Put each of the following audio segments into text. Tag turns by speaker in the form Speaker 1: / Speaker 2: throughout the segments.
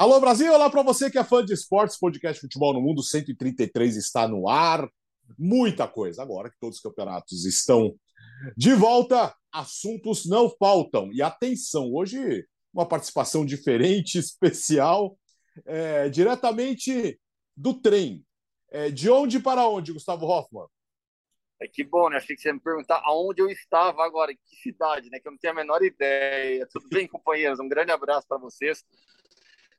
Speaker 1: Alô Brasil, olá para você que é fã de esportes, podcast Futebol no Mundo 133 está no ar. Muita coisa. Agora que todos os campeonatos estão de volta, assuntos não faltam. E atenção, hoje uma participação diferente, especial, é, diretamente do trem. É, de onde para onde, Gustavo Hoffman?
Speaker 2: É que bom, né? Achei que você ia me perguntar aonde eu estava agora, que cidade, né? Que eu não tenho a menor ideia. Tudo bem, companheiros? Um grande abraço para vocês.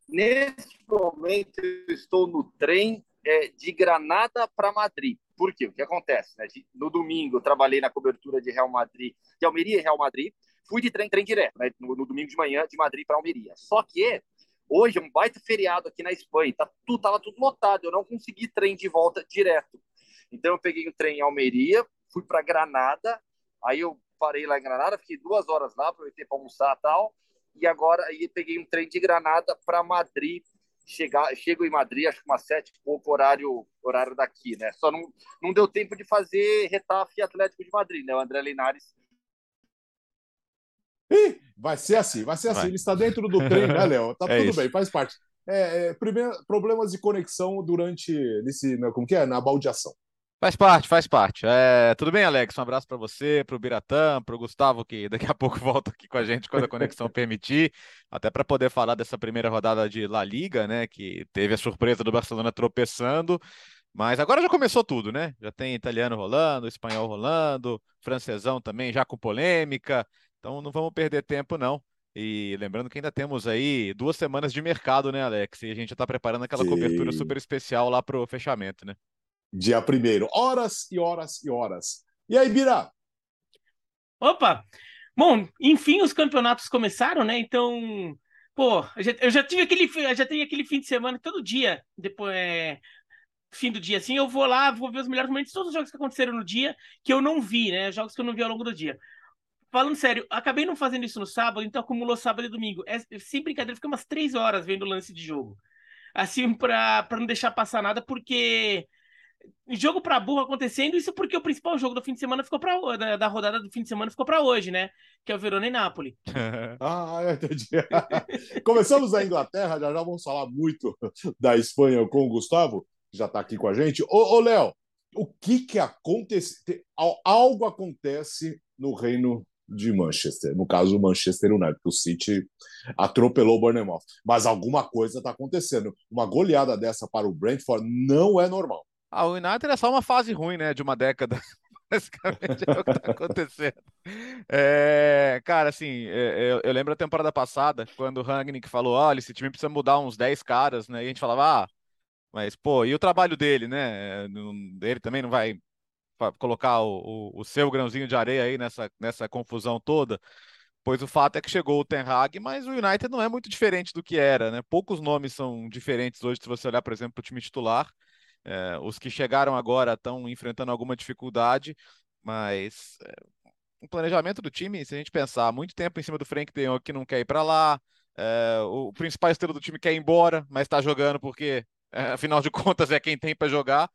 Speaker 2: Neste momento, eu estou no trem é, de Granada para Madrid. Por quê? O que acontece? Né? No domingo, eu trabalhei na cobertura de Real Madrid, de Almeria e Real Madrid. Fui de trem, trem direto, né? no, no domingo de manhã, de Madrid para Almeria. Só que hoje é um baita feriado aqui na Espanha. Tá tudo, tava tudo lotado. Eu não consegui trem de volta direto. Então, eu peguei o trem em Almeria, fui para Granada. Aí eu parei lá em Granada, fiquei duas horas lá, aproveitei para almoçar e tal e agora aí peguei um trem de Granada para Madrid. Chegar, chego em Madrid, acho que umas sete pouco horário, horário daqui, né? Só não, não deu tempo de fazer Retafe Atlético de Madrid, né? O André Linares
Speaker 1: Ih, vai ser assim, vai ser assim. Vai. Ele está dentro do trem, né, Léo? Tá é tudo isso. bem, faz parte. É, é, primeiro, problemas de conexão durante nesse, como que é, na baldeação.
Speaker 3: Faz parte, faz parte. É, tudo bem, Alex? Um abraço para você, para o Biratã, para o Gustavo, que daqui a pouco volta aqui com a gente quando a conexão permitir, até para poder falar dessa primeira rodada de La Liga, né? Que teve a surpresa do Barcelona tropeçando, mas agora já começou tudo, né? Já tem italiano rolando, espanhol rolando, francesão também já com polêmica, então não vamos perder tempo, não. E lembrando que ainda temos aí duas semanas de mercado, né, Alex? E a gente já está preparando aquela Sim. cobertura super especial lá para o fechamento, né?
Speaker 1: Dia primeiro. Horas e horas e horas. E aí, Bira?
Speaker 4: Opa! Bom, enfim, os campeonatos começaram, né? Então, pô, eu já, tive aquele, já tenho aquele fim de semana todo dia, depois, é, fim do dia, assim, eu vou lá, vou ver os melhores momentos, todos os jogos que aconteceram no dia que eu não vi, né? Jogos que eu não vi ao longo do dia. Falando sério, acabei não fazendo isso no sábado, então acumulou sábado e domingo. É, sem brincadeira, fica umas três horas vendo o lance de jogo. Assim, pra, pra não deixar passar nada, porque jogo para burro acontecendo, isso porque o principal jogo do fim de semana ficou para da, da, rodada do fim de semana ficou para hoje, né? Que é o Verona e Nápoles.
Speaker 1: ah, entendi. Começamos a Inglaterra, já já vamos falar muito da Espanha com o Gustavo, que já está aqui com a gente. Ô, ô Léo, o que que acontece? Algo acontece no reino de Manchester, no caso o Manchester United, que o City atropelou o Bournemouth. Mas alguma coisa está acontecendo. Uma goleada dessa para o Brentford não é normal.
Speaker 3: Ah, o United é só uma fase ruim, né? De uma década. Basicamente é o que tá acontecendo. É, cara, assim, é, eu, eu, lembro a temporada passada, quando o Rangnick falou: olha, esse time precisa mudar uns 10 caras, né? E a gente falava, ah, mas, pô, e o trabalho dele, né? Ele também não vai colocar o, o, o seu grãozinho de areia aí nessa, nessa confusão toda. Pois o fato é que chegou o Ten Hag, mas o United não é muito diferente do que era, né? Poucos nomes são diferentes hoje, se você olhar, por exemplo, o time titular. É, os que chegaram agora estão enfrentando alguma dificuldade, mas é, o planejamento do time, se a gente pensar muito tempo em cima do Frank De que não quer ir para lá, é, o principal estrela do time quer ir embora, mas está jogando porque, é, afinal de contas, é quem tem para jogar.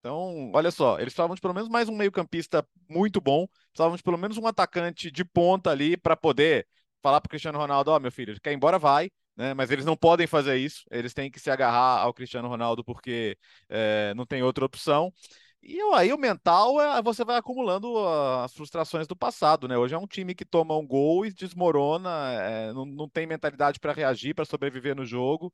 Speaker 3: Então, olha só, eles precisavam de pelo menos mais um meio-campista muito bom, precisavam de pelo menos um atacante de ponta ali para poder falar para o Cristiano Ronaldo: Ó, oh, meu filho, quer ir embora, vai né? Mas eles não podem fazer isso, eles têm que se agarrar ao Cristiano Ronaldo porque é, não tem outra opção. E aí o mental é você vai acumulando as frustrações do passado, né? Hoje é um time que toma um gol e desmorona, é, não, não tem mentalidade para reagir, para sobreviver no jogo.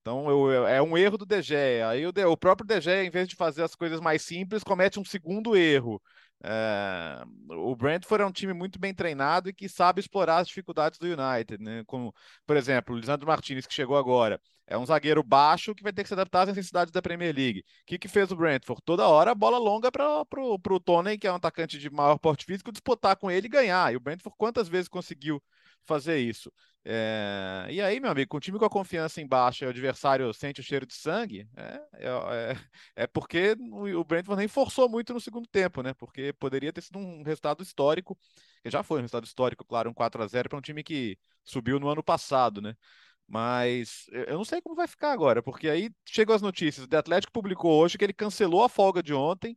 Speaker 3: Então eu, é um erro do DG. Aí o, o próprio DG, em vez de fazer as coisas mais simples, comete um segundo erro. É, o Brentford é um time muito bem treinado e que sabe explorar as dificuldades do United, né? Como, por exemplo, o Lisandro Martinez, que chegou agora, é um zagueiro baixo que vai ter que se adaptar às necessidades da Premier League. O que, que fez o Brentford? Toda hora bola longa para o Tony, que é um atacante de maior porte físico, disputar com ele e ganhar. E o Brentford quantas vezes conseguiu fazer isso? É... E aí, meu amigo, com o time com a confiança em baixa e o adversário sente o cheiro de sangue, é, é, é, é porque o Brentford nem forçou muito no segundo tempo, né? Porque poderia ter sido um resultado histórico, que já foi um resultado histórico, claro, um 4 a 0 para um time que subiu no ano passado, né? Mas eu não sei como vai ficar agora, porque aí chegam as notícias. O Atlético publicou hoje que ele cancelou a folga de ontem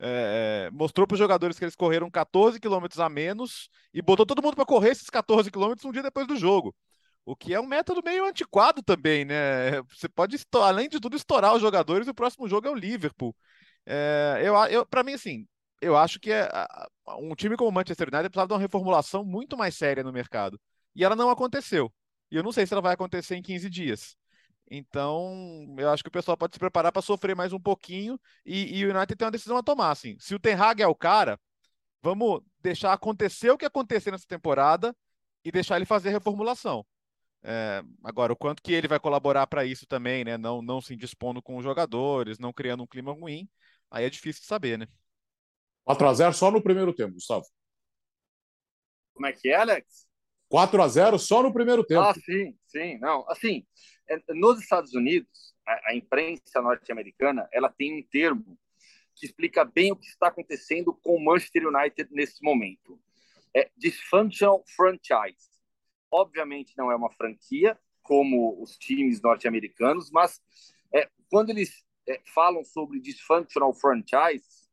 Speaker 3: é, mostrou para os jogadores que eles correram 14 quilômetros a menos e botou todo mundo para correr esses 14 quilômetros um dia depois do jogo. O que é um método meio antiquado também, né? Você pode, além de tudo, estourar os jogadores e o próximo jogo é o Liverpool. É, eu, eu para mim, assim, eu acho que é, um time como o Manchester United precisava de uma reformulação muito mais séria no mercado. E ela não aconteceu. E eu não sei se ela vai acontecer em 15 dias. Então, eu acho que o pessoal pode se preparar para sofrer mais um pouquinho e, e, o United tem uma decisão a tomar. Assim. Se o Ten Hag é o cara, vamos deixar acontecer o que acontecer nessa temporada e deixar ele fazer a reformulação. É, agora, o quanto que ele vai colaborar para isso também, né? Não, não se indispondo com os jogadores, não criando um clima ruim, aí é difícil de saber, né?
Speaker 1: 4x0 só no primeiro tempo, Gustavo.
Speaker 2: Como é que é, Alex?
Speaker 1: 4 a 0 só no primeiro tempo.
Speaker 2: Ah, sim, sim. Não, assim, nos Estados Unidos, a, a imprensa norte-americana, ela tem um termo que explica bem o que está acontecendo com o Manchester United nesse momento. É dysfunctional franchise. Obviamente não é uma franquia como os times norte-americanos, mas é, quando eles é, falam sobre dysfunctional franchise,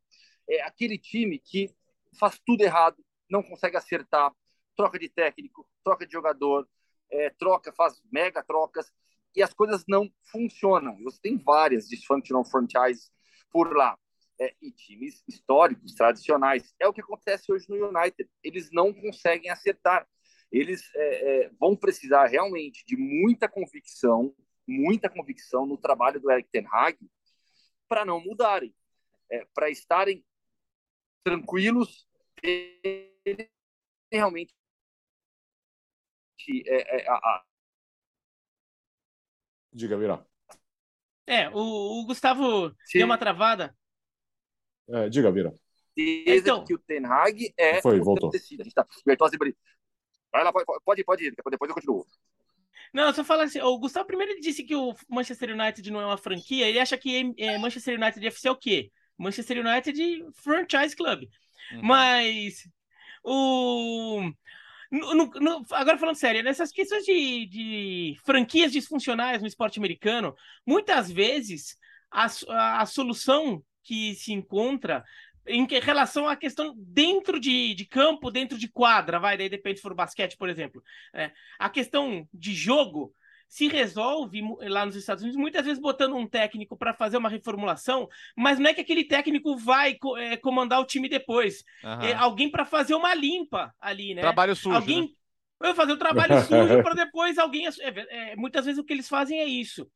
Speaker 2: é aquele time que faz tudo errado, não consegue acertar, troca de técnico, troca de jogador, é, troca, faz mega trocas e as coisas não funcionam. Você tem várias dysfunctional franchises por lá. É, e times históricos, tradicionais. É o que acontece hoje no United. Eles não conseguem acertar. Eles é, é, vão precisar realmente de muita convicção, muita convicção no trabalho do Eric Ten Hag para não mudarem, é, para estarem tranquilos, realmente é, é, a.
Speaker 1: Diga, Virá.
Speaker 4: É, o, o Gustavo Sim. deu uma travada.
Speaker 1: É, diga, Vira.
Speaker 2: Então, que o Ten Hag é
Speaker 1: Foi, voltou.
Speaker 2: A gente tá... Vai lá, pode, pode ir, depois eu continuo.
Speaker 4: Não, só fala assim, o Gustavo primeiro disse que o Manchester United não é uma franquia, ele acha que é, Manchester United FC é o quê? Manchester United Franchise Club. Uhum. Mas o. No, no, agora falando sério, nessas questões de, de, franquias disfuncionais no esporte americano, muitas vezes a, a, a solução que se encontra em relação à questão dentro de, de, campo, dentro de quadra, vai, daí depende se for basquete, por exemplo. É, a questão de jogo se resolve lá nos Estados Unidos, muitas vezes botando um técnico para fazer uma reformulação, mas não é que aquele técnico vai é, comandar o time depois. Uhum. É alguém para fazer uma limpa ali, né?
Speaker 3: Trabalho sujo.
Speaker 4: Alguém
Speaker 3: né?
Speaker 4: vai fazer o trabalho sujo para depois alguém. É, é, muitas vezes o que eles fazem é isso.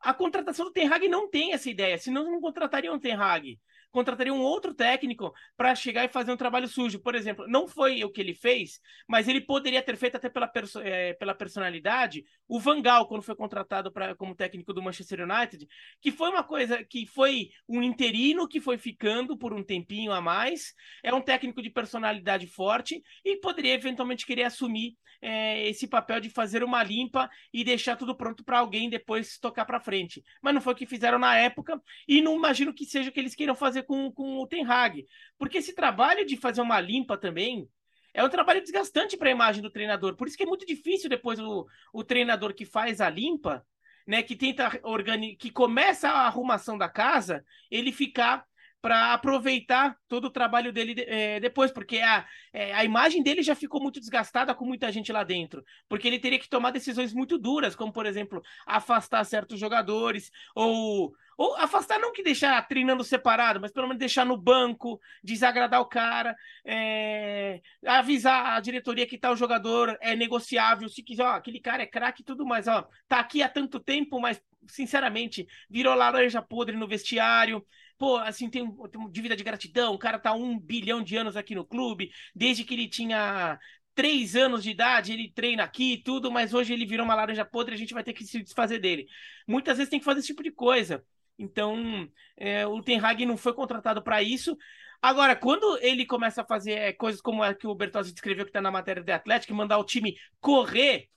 Speaker 4: A contratação do Ten Hag não tem essa ideia, senão não contratariam o Ten Hag contrataria um outro técnico para chegar e fazer um trabalho sujo. Por exemplo, não foi o que ele fez, mas ele poderia ter feito até pela, perso é, pela personalidade o Vangal, quando foi contratado pra, como técnico do Manchester United, que foi uma coisa que foi um interino que foi ficando por um tempinho a mais, é um técnico de personalidade forte e poderia eventualmente querer assumir é, esse papel de fazer uma limpa e deixar tudo pronto para alguém depois tocar para frente. Mas não foi o que fizeram na época e não imagino que seja o que eles queiram fazer com, com o Ten Hag. Porque esse trabalho de fazer uma limpa também é um trabalho desgastante para a imagem do treinador. Por isso que é muito difícil depois o, o treinador que faz a limpa, né, que tenta organizar, que começa a arrumação da casa, ele ficar para aproveitar todo o trabalho dele é, depois, porque a, é, a imagem dele já ficou muito desgastada com muita gente lá dentro, porque ele teria que tomar decisões muito duras, como por exemplo, afastar certos jogadores, ou, ou afastar não que deixar treinando separado, mas pelo menos deixar no banco, desagradar o cara, é, avisar a diretoria que tal jogador é negociável, se quiser, ó, aquele cara é craque e tudo mais, ó, tá aqui há tanto tempo, mas sinceramente virou laranja podre no vestiário pô, assim, tem, tem dívida de gratidão, o cara tá um bilhão de anos aqui no clube, desde que ele tinha três anos de idade, ele treina aqui e tudo, mas hoje ele virou uma laranja podre, a gente vai ter que se desfazer dele. Muitas vezes tem que fazer esse tipo de coisa. Então, é, o Ten Hag não foi contratado para isso. Agora, quando ele começa a fazer é, coisas como a que o Bertozzi descreveu que está na matéria do Atlético, mandar o time correr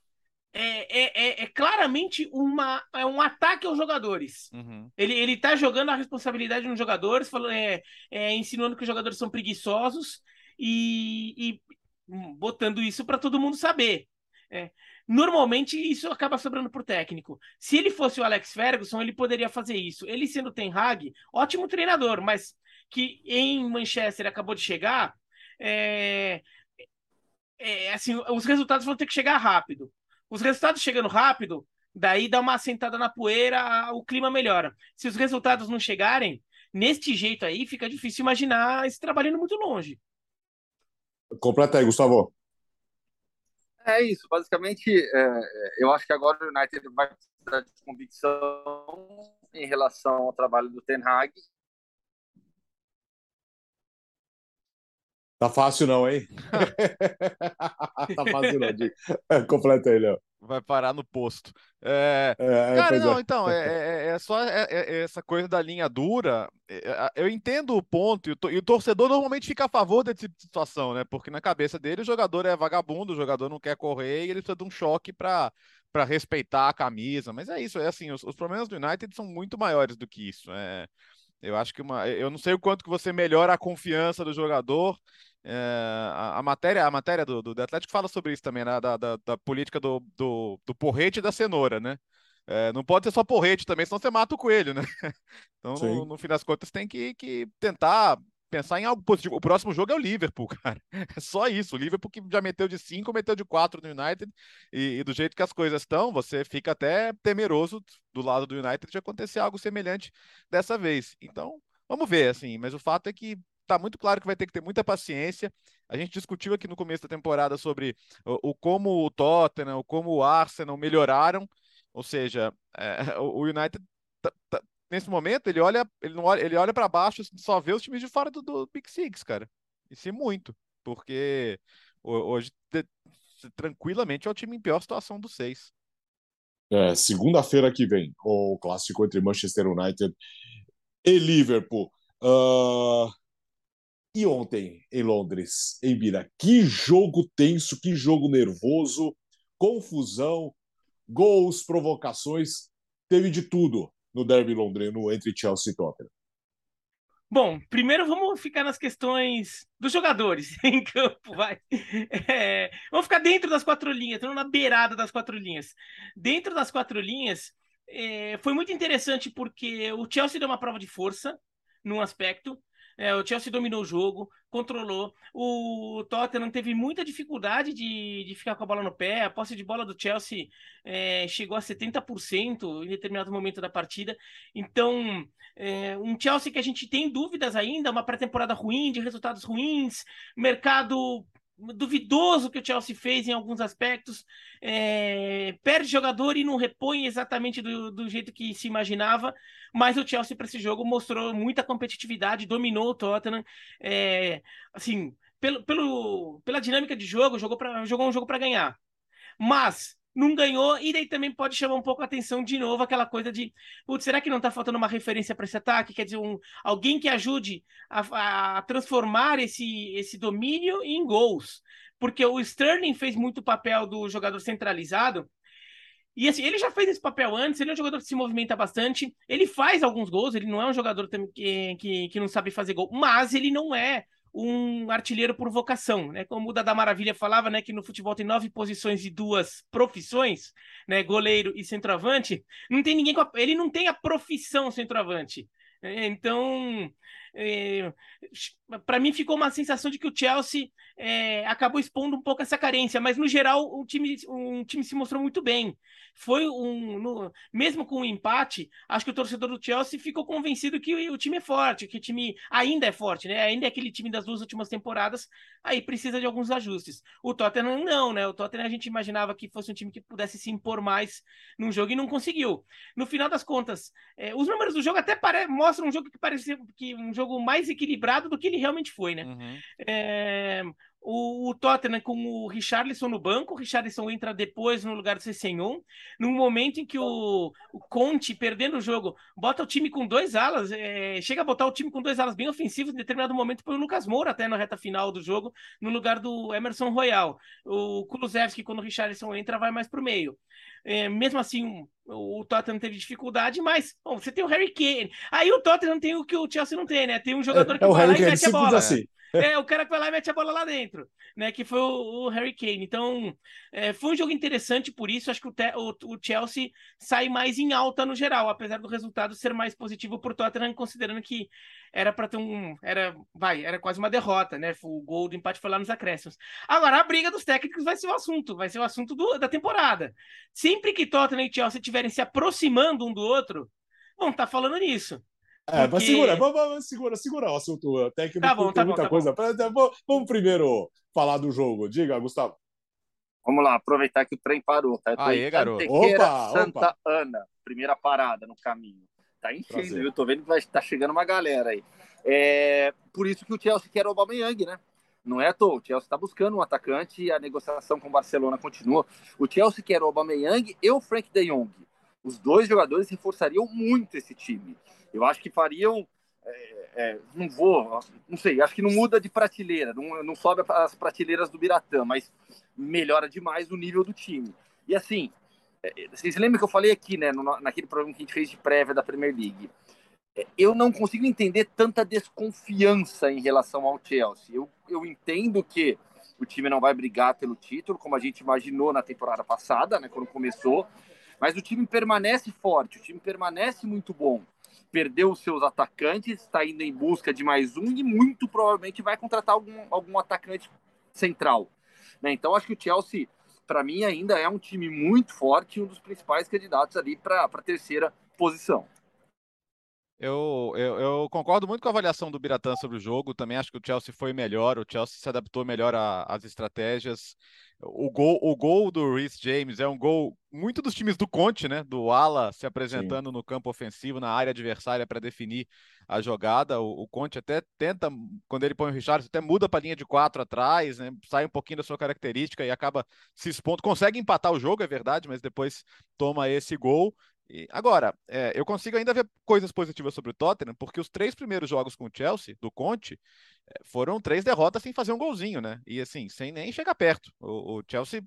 Speaker 4: é, é, é, é, claramente uma, é um ataque aos jogadores. Uhum. Ele, ele tá jogando a responsabilidade nos jogadores, falando, é, é, insinuando que os jogadores são preguiçosos e, e botando isso para todo mundo saber. É. Normalmente isso acaba sobrando pro técnico. Se ele fosse o Alex Ferguson, ele poderia fazer isso. Ele sendo Ten Hag, ótimo treinador, mas que em Manchester acabou de chegar, é, é, assim, os resultados vão ter que chegar rápido Os resultados chegando rápido, daí dá uma assentada na poeira, o clima melhora. Se os resultados não chegarem, neste jeito aí, fica difícil imaginar esse trabalhando muito longe.
Speaker 1: Completa aí, Gustavo.
Speaker 2: É isso, basicamente, é, eu acho que agora o United vai precisar de convicção em relação ao trabalho do Ten Hag
Speaker 1: Tá fácil não, hein? tá fácil não, Diego. Completa aí, Léo.
Speaker 3: Vai parar no posto. É... É, Cara, não, é. então, é, é, é só é, essa coisa da linha dura. Eu entendo o ponto, e o torcedor normalmente fica a favor desse tipo de situação, né? Porque na cabeça dele o jogador é vagabundo, o jogador não quer correr e ele precisa de um choque para para respeitar a camisa. Mas é isso, é assim, os, os problemas do United são muito maiores do que isso. É, eu acho que uma, eu não sei o quanto que você melhora a confiança do jogador é, a, a, matéria, a matéria do, do, do, Atlético fala sobre isso também, né? da, da, da política do, do, do, porrete e da cenoura, né? É, não pode ser só porrete também, senão você mata o coelho, né? Então, no, no, fim das contas, tem que, que tentar pensar em algo positivo. O próximo jogo é o Liverpool, cara. É só isso. O Liverpool que já meteu de 5, meteu de 4 no United. E, e, do jeito que as coisas estão, você fica até temeroso do lado do United de acontecer algo semelhante dessa vez. Então, vamos ver, assim. Mas o fato é que tá muito claro que vai ter que ter muita paciência. A gente discutiu aqui no começo da temporada sobre o, o como o Tottenham, como o Arsenal melhoraram. Ou seja, é, o United tá, tá, nesse momento ele olha, ele não olha, ele olha para baixo, só vê os times de fora do, do Big Six, cara. E sim muito, porque hoje tranquilamente é o time em pior situação dos seis.
Speaker 1: É, segunda-feira que vem, o clássico entre Manchester United e Liverpool. Uh, e ontem, em Londres, em Bira, que jogo tenso, que jogo nervoso, confusão, gols, provocações, teve de tudo no derby londrino entre Chelsea e Tottenham.
Speaker 4: Bom, primeiro vamos ficar nas questões dos jogadores em campo, vai. É, vamos ficar dentro das quatro linhas, estamos na beirada das quatro linhas. Dentro das quatro linhas, é, foi muito interessante porque o Chelsea deu uma prova de força num aspecto, é, o Chelsea dominou o jogo, controlou. O Tottenham teve muita dificuldade de, de ficar com a bola no pé. A posse de bola do Chelsea é, chegou a 70% em determinado momento da partida. Então, é, um Chelsea que a gente tem dúvidas ainda, uma pré-temporada ruim, de resultados ruins, mercado duvidoso que o Chelsea fez em alguns aspectos, é, perde jogador e não repõe exatamente do, do jeito que se imaginava, mas o Chelsea para esse jogo mostrou muita competitividade, dominou o Tottenham, é, assim, pelo, pelo, pela dinâmica de jogo, jogou, pra, jogou um jogo para ganhar. Mas não ganhou, e daí também pode chamar um pouco a atenção de novo aquela coisa de, putz, será que não está faltando uma referência para esse ataque? Quer dizer, um, alguém que ajude a, a, transformar esse, esse domínio em gols. Porque o Sterling fez muito papel do jogador centralizado, e assim, ele já fez esse papel antes, ele é um jogador que se movimenta bastante, ele faz alguns gols, ele não é um jogador que, que, que não sabe fazer gol, mas ele não é um artilheiro por vocação, né? Como o da Maravilha falava, né, que no futebol tem nove posições e duas profissões, né, goleiro e centroavante. Não tem ninguém a... ele não tem a profissão centroavante. Né? Então, é, para mim ficou uma sensação de que o Chelsea é, acabou expondo um pouco essa carência, mas no geral o time, um time se mostrou muito bem. Foi um, no, mesmo com o um empate, acho que o torcedor do Chelsea ficou convencido que o, o, time é forte, que o time ainda é forte, né? Ainda é aquele time das duas últimas temporadas, aí precisa de alguns ajustes. O Tottenham não, né? O Tottenham a gente imaginava que fosse um time que pudesse se impor mais num jogo e não conseguiu. No final das contas, é, os números do jogo até mostram um jogo que parecia que um jogo mais equilibrado do que ele realmente foi, né? Uhum. É, o, o, Tottenham com o Richarlison no banco, o Richarlison entra depois no lugar do Cessenhon, num momento em que o, o Conte, perdendo o jogo, bota o time com dois alas, é, chega a botar o time com dois alas bem ofensivos, em determinado momento põe o Lucas Moura até na reta final do jogo, no lugar do Emerson Royal. O Kulusevski, quando o Richarlison entra, vai mais para o meio. É, mesmo assim, o Tottenham teve dificuldade, mas bom, você tem o Harry Kane. Aí o Tottenham tem o que o Chelsea não tem, né? Tem um jogador
Speaker 1: é,
Speaker 4: que é
Speaker 1: vai
Speaker 4: lá
Speaker 1: e
Speaker 4: mete a bola.
Speaker 1: Assim.
Speaker 4: É, o cara que vai lá e mete a bola lá dentro, né? Que foi o, o Harry Kane. Então, é, foi um jogo interessante por isso. Acho que o, o, o, Chelsea sai mais em alta no geral, apesar do resultado ser mais positivo por Tottenham, considerando que era para ter um. Era, vai, era quase uma derrota, né? O gol do empate foi lá nos acréscimos. Agora, a briga dos técnicos vai ser o assunto, vai ser o assunto do, da temporada. Sempre que Tottenham e Chelsea estiverem se aproximando um do outro, vão estar tá falando nisso.
Speaker 1: É, mas segura, vamos, vamos, segura, segura o assunto técnico, tá bom, tá muita bom, tá coisa. Bom. Vamos primeiro falar do jogo. Diga, Gustavo.
Speaker 2: Vamos lá, aproveitar que o trem parou. Tá?
Speaker 3: Aí, garoto.
Speaker 2: Opa, Santa opa. Ana, primeira parada no caminho. Tá enchendo, viu? Tô vendo que vai estar tá chegando uma galera aí. É, por isso que o Chelsea quer o Aubameyang, né? Não é à toa, o Chelsea está buscando um atacante e a negociação com o Barcelona continua. O Chelsea quer o Aubameyang e o Frank de Jong. Os dois jogadores reforçariam muito esse time. Eu acho que fariam. É, é, não vou, não sei, acho que não muda de prateleira, não, não sobe as prateleiras do Biratã, mas melhora demais o nível do time. E assim, é, vocês lembram que eu falei aqui, né, naquele programa que a gente fez de prévia da Premier League? É, eu não consigo entender tanta desconfiança em relação ao Chelsea. Eu, eu entendo que o time não vai brigar pelo título, como a gente imaginou na temporada passada, né, quando começou, mas o time permanece forte, o time permanece muito bom perdeu os seus atacantes, está indo em busca de mais um e muito provavelmente vai contratar algum, algum atacante central. Né? Então, acho que o Chelsea, para mim, ainda é um time muito forte, um dos principais candidatos ali para a terceira posição.
Speaker 3: Eu, eu, eu, concordo muito com a avaliação do Biratã sobre o jogo. Também acho que o Chelsea foi melhor, o Chelsea se adaptou melhor às estratégias. O gol, o gol do Rhys James é um gol muito dos times do Conte, né? Do Ala se apresentando Sim. no campo ofensivo, na área adversária para definir a jogada. O, o, Conte até tenta, quando ele põe o Richard, até muda para a linha de quatro atrás, né? Sai um pouquinho da sua característica e acaba se expondo. Consegue empatar o jogo, é verdade, mas depois toma esse gol. E, agora, é, eu consigo ainda ver coisas positivas sobre o Tottenham, porque os três primeiros jogos com o Chelsea, do Conte, é, foram três derrotas sem fazer um golzinho, né? E assim, sem nem chegar perto. O, o Chelsea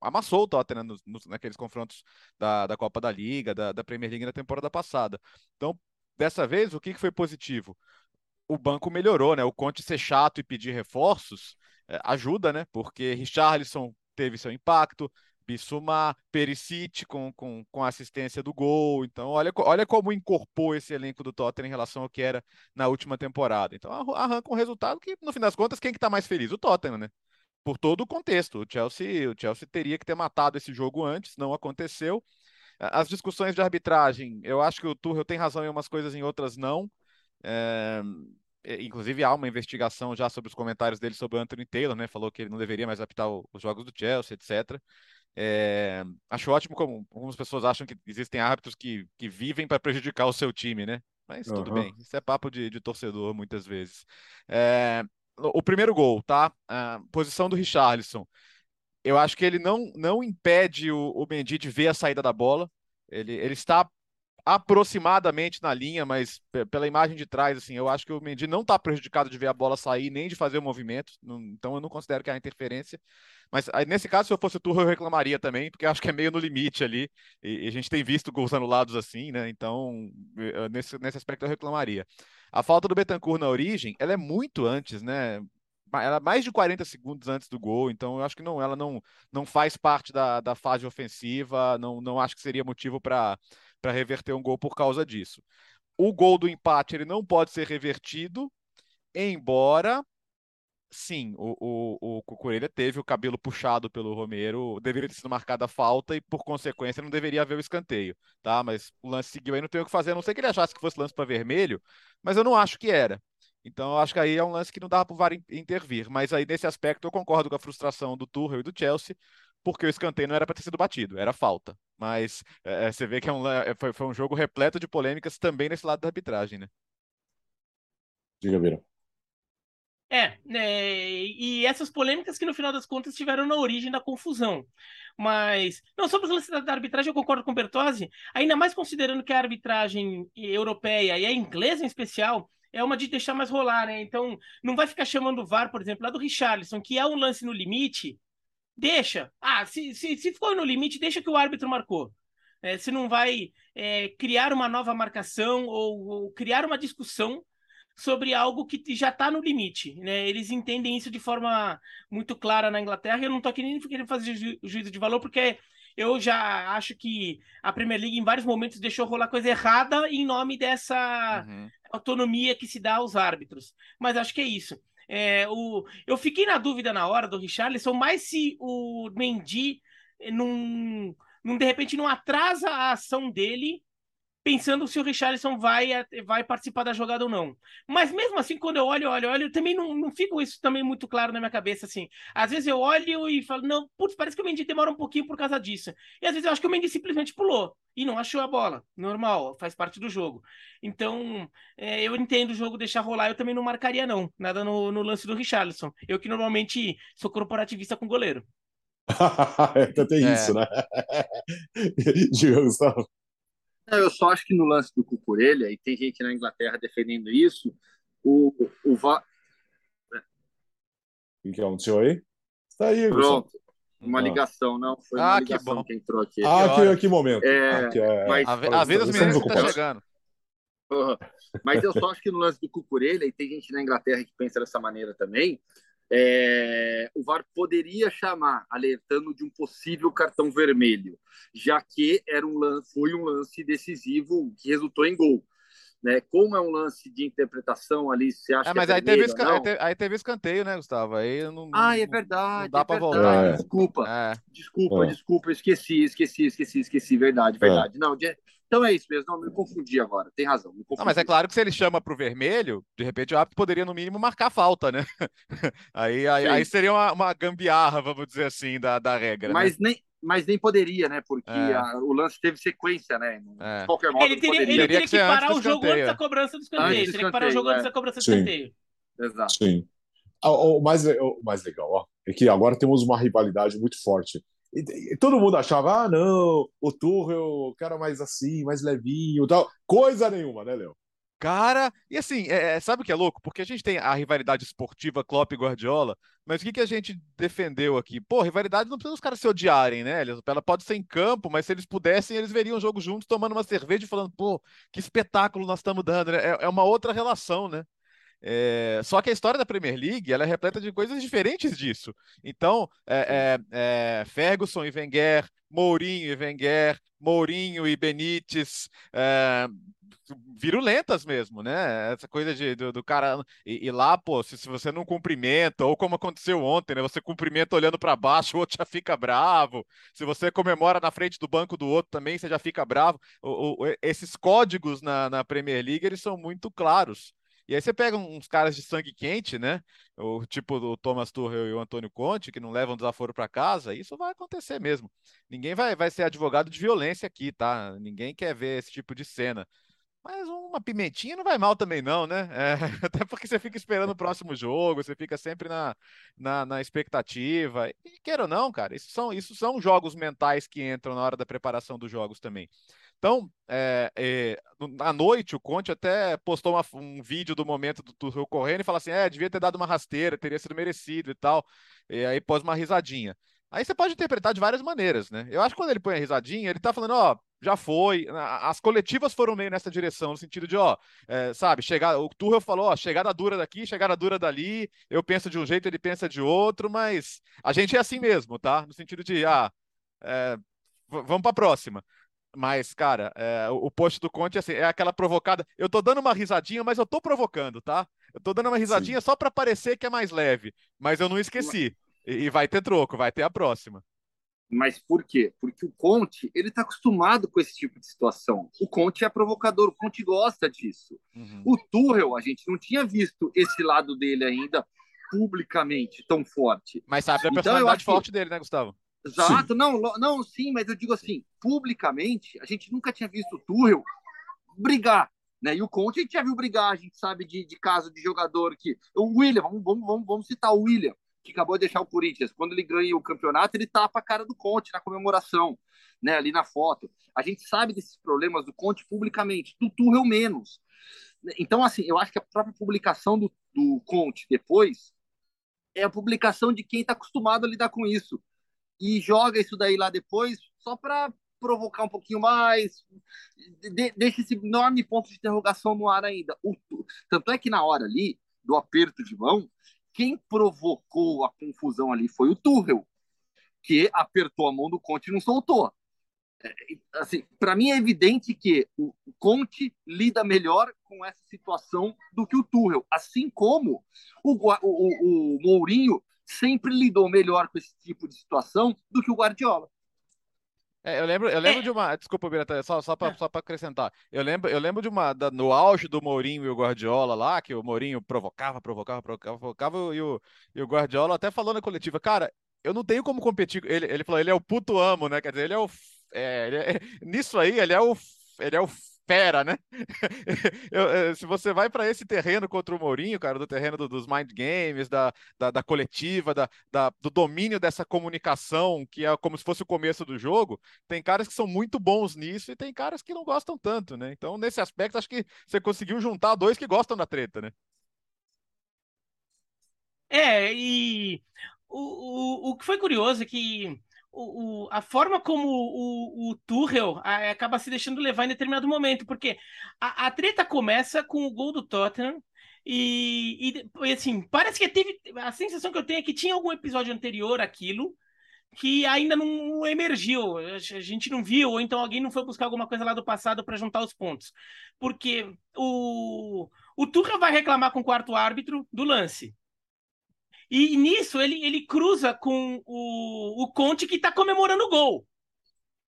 Speaker 3: amassou o Tottenham naqueles confrontos da, da Copa da Liga, da, da, Premier League na temporada passada. Então, dessa vez, o que, que foi positivo? O banco melhorou, né? O Conte ser chato e pedir reforços é, ajuda, né? Porque Richarlison teve seu impacto, Bissumar, Perisic com, com, com assistência do gol. Então, olha, olha como incorporou esse elenco do Tottenham em relação ao que era na última temporada. Então, arranca um resultado que, no fim das contas, quem que está mais feliz? O Tottenham, né? Por todo o contexto. O Chelsea, o Chelsea teria que ter matado esse jogo antes, não aconteceu. As discussões de arbitragem, eu acho que o Tuchel tem razão em umas coisas, em outras não. É... Inclusive, há uma investigação já sobre os comentários dele sobre o Anthony Taylor, né? Falou que ele não deveria mais apitar os jogos do Chelsea, etc. É, acho ótimo como algumas pessoas acham que existem árbitros que, que vivem para prejudicar o seu time, né? Mas tudo uhum. bem, isso é papo de, de torcedor muitas vezes. É, o primeiro gol, tá? A posição do Richarlison. Eu acho que ele não, não impede o, o Mendy de ver a saída da bola. Ele, ele está aproximadamente na linha, mas pela imagem de trás, assim, eu acho que o Mendy não está prejudicado de ver a bola sair nem de fazer o movimento, não, então eu não considero que há interferência. Mas aí, nesse caso, se eu fosse o Turro, eu reclamaria também, porque acho que é meio no limite ali, e, e a gente tem visto gols anulados assim, né? Então, nesse, nesse aspecto eu reclamaria. A falta do Betancourt na origem, ela é muito antes, né? ela é mais de 40 segundos antes do gol, então eu acho que não, ela não, não faz parte da, da fase ofensiva, não, não acho que seria motivo para para reverter um gol por causa disso. O gol do empate ele não pode ser revertido, embora sim, o, o, o Cucurella teve o cabelo puxado pelo Romero, deveria ter sido marcada a falta e, por consequência, não deveria haver o escanteio, tá? Mas o lance seguiu aí, não tem o que fazer, a não sei que ele achasse que fosse lance para vermelho, mas eu não acho que era. Então, eu acho que aí é um lance que não dava para o VAR intervir. Mas aí, nesse aspecto, eu concordo com a frustração do Tuchel e do Chelsea, porque o escanteio não era para ter sido batido, era falta. Mas é, você vê que é um, é, foi, foi, um jogo repleto de polêmicas também nesse lado da arbitragem, né?
Speaker 1: Diga, Vira.
Speaker 4: É, né, e essas polêmicas que no final das contas estiveram na origem da confusão. Mas, não, sobre os lances da arbitragem, eu concordo com o Bertozzi, ainda mais considerando que a arbitragem europeia e a inglesa em especial é uma de deixar mais rolar, né? Então, não vai ficar chamando o VAR, por exemplo, lá do Richarlison, que é um lance no limite, Deixa. Ah, se, se, se for no limite, deixa que o árbitro marcou. É, se não vai é, criar uma nova marcação ou, ou, criar uma discussão sobre algo que já está no limite. Né? Eles entendem isso de forma muito clara na Inglaterra. Eu não estou aqui nem querendo fazer ju juízo de valor, porque eu já acho que a Premier League em vários momentos deixou rolar coisa errada em nome dessa uhum. autonomia que se dá aos árbitros. Mas acho que é isso. É, o, eu fiquei na dúvida na hora do Richarlison, mais se o Mendy não não, de repente não atrasa a ação dele, pensando se o Richarlison vai, vai participar da jogada ou não. Mas mesmo assim, quando eu olho, olho, olho, eu também não, não fico isso também muito claro na minha cabeça, assim. Às vezes eu olho e falo, não, putz, parece que o Mendy demora um pouquinho por causa disso. E às vezes eu acho que o Mendy simplesmente pulou e não achou a bola. Normal, faz parte do jogo. Então, é, eu entendo o jogo deixar rolar, eu também não marcaria não, nada no, no lance do Richarlison. Eu que normalmente sou corporativista com goleiro.
Speaker 1: então tem é. isso, né? Diga, Gustavo.
Speaker 2: Eu só acho que no lance do Cucurelha, e tem gente na Inglaterra defendendo isso, o, o Va...
Speaker 1: O que aconteceu aí? Está aí,
Speaker 2: Pronto. Gustavo. Uma ah. ligação, não. Foi uma ah, ligação que, que, entrou aqui.
Speaker 1: Ah, que, que momento.
Speaker 2: É,
Speaker 1: ah, é...
Speaker 2: Mas,
Speaker 3: a, a vida dos meninos está chegando.
Speaker 2: Mas eu só acho que no lance do Cucurelha, e tem gente na Inglaterra que pensa dessa maneira também, é, o VAR poderia chamar, alertando de um possível cartão vermelho, já que era um lance, foi um lance decisivo que resultou em gol. Né? Como é um lance de interpretação ali, você acha é,
Speaker 3: mas
Speaker 2: que é
Speaker 3: aí, teve esca... aí, teve, aí, teve escanteio, né, Gustavo? Aí não,
Speaker 2: ah, é verdade.
Speaker 3: Não dá
Speaker 2: é
Speaker 3: para voltar.
Speaker 2: É. Desculpa, é. desculpa, desculpa, esqueci, esqueci, esqueci, esqueci, verdade, verdade. Não, de... Então é isso mesmo, não, me confundi agora, tem razão.
Speaker 3: Não, mas é claro que se ele chama para o vermelho, de repente o árbitro poderia, no mínimo, marcar falta, né? aí, aí, aí, seria uma, uma, gambiarra, vamos dizer assim, da, da regra.
Speaker 2: Né? Mas
Speaker 3: né?
Speaker 2: nem. Mas nem poderia, né? Porque é. a, o lance teve sequência, né? É. De qualquer modo,
Speaker 4: ele teria, ele teria que, que parar o jogo antes da cobrança do escanteio. Antes teria que parar o jogo é. antes da cobrança do escanteio.
Speaker 2: Exato.
Speaker 1: Sim. Ah, o, mais, o mais legal, ó, é que agora temos uma rivalidade muito forte todo mundo achava, ah, não, o Tuchel, o cara mais assim, mais levinho tal. Coisa nenhuma, né, Léo?
Speaker 3: Cara, e assim, é, é, sabe o que é louco? Porque a gente tem a rivalidade esportiva Klopp e Guardiola, mas o que, que a gente defendeu aqui? Pô, rivalidade não precisa os caras se odiarem, né? Ela pode ser em campo, mas se eles pudessem, eles veriam o jogo juntos, tomando uma cerveja e falando, pô, que espetáculo nós estamos dando, né? É, é uma outra relação, né? É, só que a história da Premier League ela é repleta de coisas diferentes disso. Então, é, é, é Ferguson e Wenger, Mourinho e Wenger, Mourinho e Benítez, é, virulentas mesmo, né? Essa coisa de, do, do cara e, e, lá, pô, se, se, você não cumprimenta, ou como aconteceu ontem, né? Você cumprimenta olhando para baixo, o outro já fica bravo. Se você comemora na frente do banco do outro também, você já fica bravo. O, o, esses códigos na, na Premier League eles são muito claros. E aí você pega uns caras de sangue quente, né? O tipo do Thomas Tuchel e o Antônio Conte, que não levam desaforo para casa, isso vai acontecer mesmo. Ninguém vai, vai ser advogado de violência aqui, tá? Ninguém quer ver esse tipo de cena. Mas uma pimentinha não vai mal também, não, né? É, até porque você fica esperando o próximo jogo, você fica sempre na, na, na, expectativa. E queira ou não, cara, isso são, isso são jogos mentais que entram na hora da preparação dos jogos também. Então, é, é, noite, o Conte até postou uma, um vídeo do momento do Tuchel correndo e falou assim: é, devia ter dado uma rasteira, teria sido merecido e tal. E aí pôs uma risadinha. Aí você pode interpretar de várias maneiras, né? Eu acho que quando ele põe a risadinha, ele tá falando, ó, já foi. As coletivas foram meio nessa direção, no sentido de, ó, é, sabe, chegar, o Tuchel falou, ó, chegada dura daqui, chegada dura dali, eu penso de um jeito, ele pensa de outro, mas a gente é assim mesmo, tá? No sentido de, ah, é, vamos para a próxima. Mas, cara, é, o post do Conte assim, é aquela provocada. Eu tô dando uma risadinha, mas eu tô provocando, tá? Eu tô dando uma risadinha Sim. só para parecer que é mais leve. Mas eu não esqueci. E, e vai ter troco, vai ter a próxima.
Speaker 2: Mas por quê? Porque o Conte, ele tá acostumado com esse tipo de situação. O Conte é provocador, o Conte gosta disso. Uhum. O Tuchel, a gente não tinha visto esse lado dele ainda publicamente tão forte.
Speaker 3: Mas sabe a então, personalidade forte que... dele, né, Gustavo?
Speaker 2: Exato, sim. não, não, sim, mas eu digo assim, publicamente, a gente nunca tinha visto o Tuchel brigar, né? E o Conte a gente já viu brigar, a gente sabe de, de caso de jogador que. O William, vamos, vamos, vamos, vamos citar o William, que acabou de deixar o Corinthians. Quando ele ganha o campeonato, ele tapa a cara do Conte na comemoração, né? Ali na foto. A gente sabe desses problemas do Conte publicamente, do Tuchel menos. Então, assim, eu acho que a própria publicação do, do Conte depois é a publicação de quem está acostumado a lidar com isso e joga isso daí lá depois só para provocar um pouquinho mais, de, deixa esse enorme ponto de interrogação no ar ainda. O, tanto é que na hora ali, do aperto de mão, quem provocou a confusão ali foi o Tuchel, que apertou a mão do Conte e não soltou. É, assim, para mim é evidente que o Conte lida melhor com essa situação do que o Tuchel, assim como o, o, o, o Mourinho sempre lidou melhor com esse tipo de situação do que o Guardiola.
Speaker 3: É, eu lembro, eu lembro é. de uma. Desculpa, Birata, só, só para é. acrescentar. Eu lembro, eu lembro de uma. Da, no auge do Mourinho e o Guardiola lá, que o Mourinho provocava, provocava, provocava, provocava, e o, e o Guardiola até falou na coletiva, cara, eu não tenho como competir. Ele, ele falou, ele é o puto amo, né? Quer dizer, ele é o. É, ele é, nisso aí, ele é o. Ele é o fera, né? Eu, eu, se você vai para esse terreno contra o Mourinho, cara, do terreno do, dos mind games, da, da, da coletiva, da, da, do domínio dessa comunicação, que é como se fosse o começo do jogo, tem caras que são muito bons nisso e tem caras que não gostam tanto, né? Então, nesse aspecto, acho que você conseguiu juntar dois que gostam da treta, né?
Speaker 4: É, e o, o, o que foi curioso é que o, o, a forma como o, o Tuchel a, acaba se deixando levar em determinado momento, porque a, a treta começa com o gol do Tottenham e, e, assim, parece que teve. A sensação que eu tenho é que tinha algum episódio anterior àquilo que ainda não emergiu, a gente não viu, ou então alguém não foi buscar alguma coisa lá do passado para juntar os pontos. Porque o, o vai reclamar com o quarto árbitro do lance. E nisso ele, ele cruza com o, o Conte que está comemorando o gol.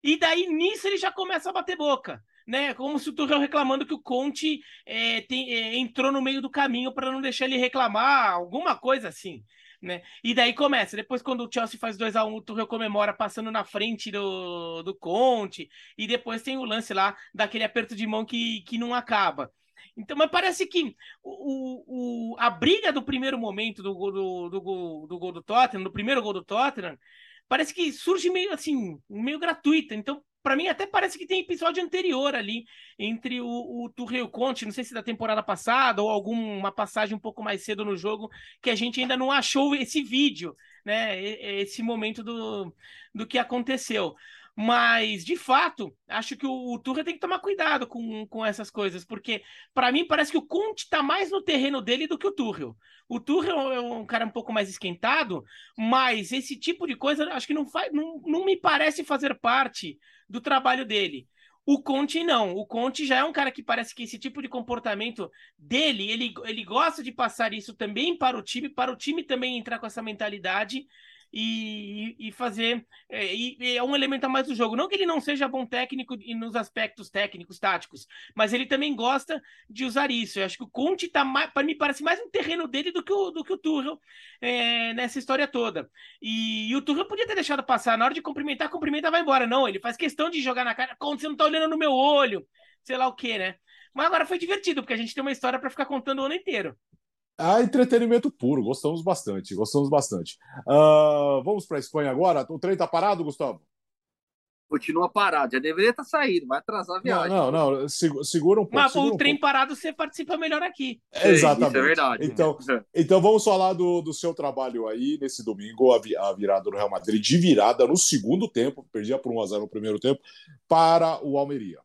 Speaker 4: E daí nisso ele já começa a bater boca. Né, como se o Tuchel reclamando que o Conte é, tem, é, entrou no meio do caminho para não deixar ele reclamar, alguma coisa assim. Né? E daí começa. Depois, quando o Chelsea faz 2 a 1 um, o Tuchel comemora passando na frente do, do Conte. E depois tem o lance lá daquele aperto de mão que, que não acaba. Então, mas parece que o, o, a briga do primeiro momento do gol do, do, do gol do Tottenham, do primeiro gol do Tottenham, parece que surge meio assim, meio gratuita. Então, para mim, até parece que tem episódio anterior ali entre o, o Tuchel e o Conte, não sei se da temporada passada ou alguma passagem um pouco mais cedo no jogo, que a gente ainda não achou esse vídeo, né? Esse momento do, do que aconteceu. Mas, de fato, acho que o, o Tuchel tem que tomar cuidado com, com essas coisas, porque, para mim, parece que o Conte está mais no terreno dele do que o Tuchel. O Tuchel é um cara um pouco mais esquentado, mas esse tipo de coisa acho que não, faz, não, não me parece fazer parte do trabalho dele. O Conte não. O Conte já é um cara que parece que esse tipo de comportamento dele, ele, ele gosta de passar isso também para o time, para o time também entrar com essa mentalidade e, e fazer. É, e, é um elemento a mais do jogo. Não que ele não seja bom técnico nos aspectos técnicos, táticos, mas ele também gosta de usar isso. Eu acho que o Conte tá mais, para mim, parece mais um terreno dele do que o, do que o Tuchel é, nessa história toda. E, e, o Tuchel podia ter deixado passar. Na hora de cumprimentar, cumprimenta, vai embora. Não, ele faz questão de jogar na cara. Conte, você não tá olhando no meu olho, sei lá o que, né? Mas agora foi divertido, porque a gente tem uma história para ficar contando o ano inteiro.
Speaker 1: Ah, entretenimento puro, gostamos bastante, gostamos bastante. Uh, vamos para a Espanha agora? O trem está parado, Gustavo?
Speaker 2: Continua parado, já deveria estar tá saindo, vai atrasar a viagem.
Speaker 1: Não, não, não segura um pouco.
Speaker 4: Mas
Speaker 1: com
Speaker 4: o trem parado você participa melhor aqui.
Speaker 1: É, exatamente. Isso é verdade. Então, então vamos falar do, do seu trabalho aí nesse domingo, a, a virada do Real Madrid de virada no segundo tempo, perdia por 1 a 0 no primeiro tempo, para o Almeria.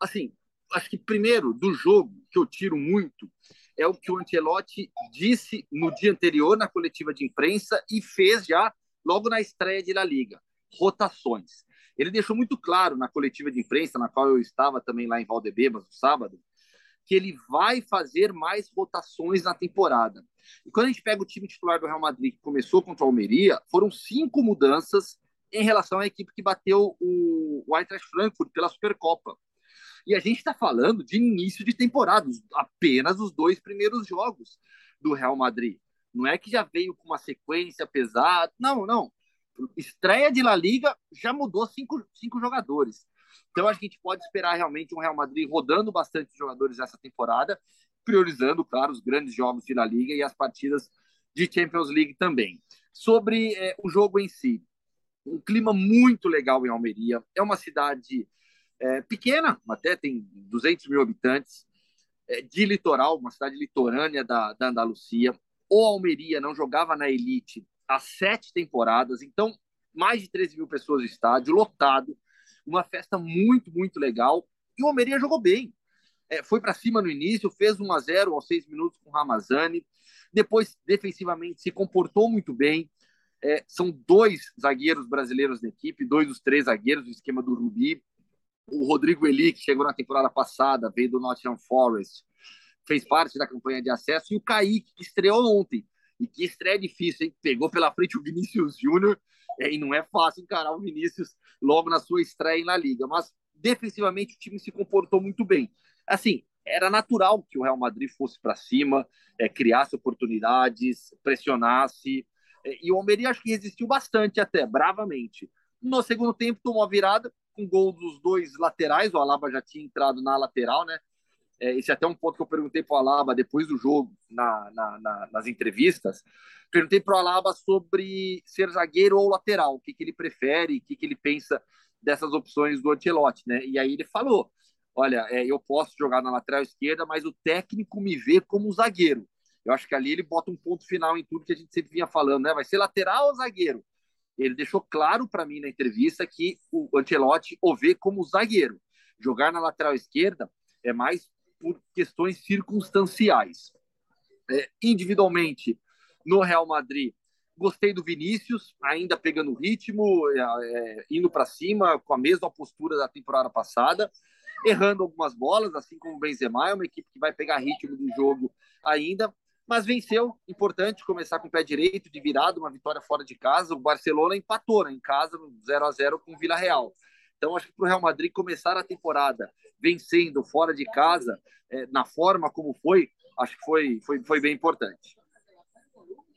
Speaker 2: Assim, acho que primeiro do jogo que eu tiro muito é o que o Ancelotti disse no dia anterior na coletiva de imprensa e fez já logo na estreia de La Liga, rotações. Ele deixou muito claro na coletiva de imprensa, na qual eu estava também lá em Valdebebas no sábado, que ele vai fazer mais rotações na temporada. E quando a gente pega o time titular do Real Madrid, que começou contra o Almeria, foram cinco mudanças em relação à equipe que bateu o Eintracht Frankfurt pela Supercopa. E a gente está falando de início de temporada, apenas os dois primeiros jogos do Real Madrid. Não é que já veio com uma sequência pesada. Não, não. Estreia de La Liga já mudou cinco, cinco jogadores. Então a gente pode esperar realmente um Real Madrid rodando bastante jogadores essa temporada, priorizando, claro, os grandes jogos de La Liga e as partidas de Champions League também. Sobre é, o jogo em si, um clima muito legal em Almeria. É uma cidade é, pequena, até tem 200 mil habitantes, é, de litoral, uma cidade litorânea da, da Andalucia. O Almeria não jogava na elite há sete temporadas, então mais de 13 mil pessoas no estádio, lotado. uma festa muito, muito legal. E o Almeria jogou bem. É, foi para cima no início, fez 1 a 0 aos seis minutos com o Ramazani. Depois, defensivamente, se comportou muito bem. É, são dois zagueiros brasileiros da equipe, dois dos três zagueiros do esquema do Rubi. O Rodrigo Eli, que chegou na temporada passada, veio do Nottingham Forest, fez parte da campanha de acesso, e o Kaique, que estreou ontem. E que estreia difícil, hein? Pegou pela frente o Vinícius Júnior, e não é fácil encarar o Vinícius logo na sua estreia na Liga. Mas defensivamente o time se comportou muito bem. Assim, era natural que o Real Madrid fosse para cima, é, criasse oportunidades, pressionasse. É, e o Almeria acho que resistiu bastante até, bravamente. No segundo tempo tomou a virada, com gol dos dois laterais, o Alaba já tinha entrado na lateral, né? É, esse é até um ponto que eu perguntei para o Alaba depois do jogo, na, na, na, nas entrevistas. Perguntei para o Alaba sobre ser zagueiro ou lateral, o que, que ele prefere, o que, que ele pensa dessas opções do Ancelotti, né? E aí ele falou: olha, é, eu posso jogar na lateral esquerda, mas o técnico me vê como zagueiro. Eu acho que ali ele bota um ponto final em tudo que a gente sempre vinha falando, né? Vai ser lateral ou zagueiro? Ele deixou claro para mim na entrevista que o Ancelotti o vê como zagueiro. Jogar na lateral esquerda é mais por questões circunstanciais. É, individualmente, no Real Madrid, gostei do Vinícius, ainda pegando ritmo, é, é, indo para cima, com a mesma postura da temporada passada, errando algumas bolas, assim como o Benzema, é uma equipe que vai pegar ritmo do jogo ainda, mas venceu, importante começar com o pé direito, de virada, uma vitória fora de casa, o Barcelona empatou né, em casa, 0 a 0 com o Vila Real. Então, acho que para o Real Madrid começar a temporada vencendo fora de casa, é, na forma como foi, acho que foi, foi, foi bem importante.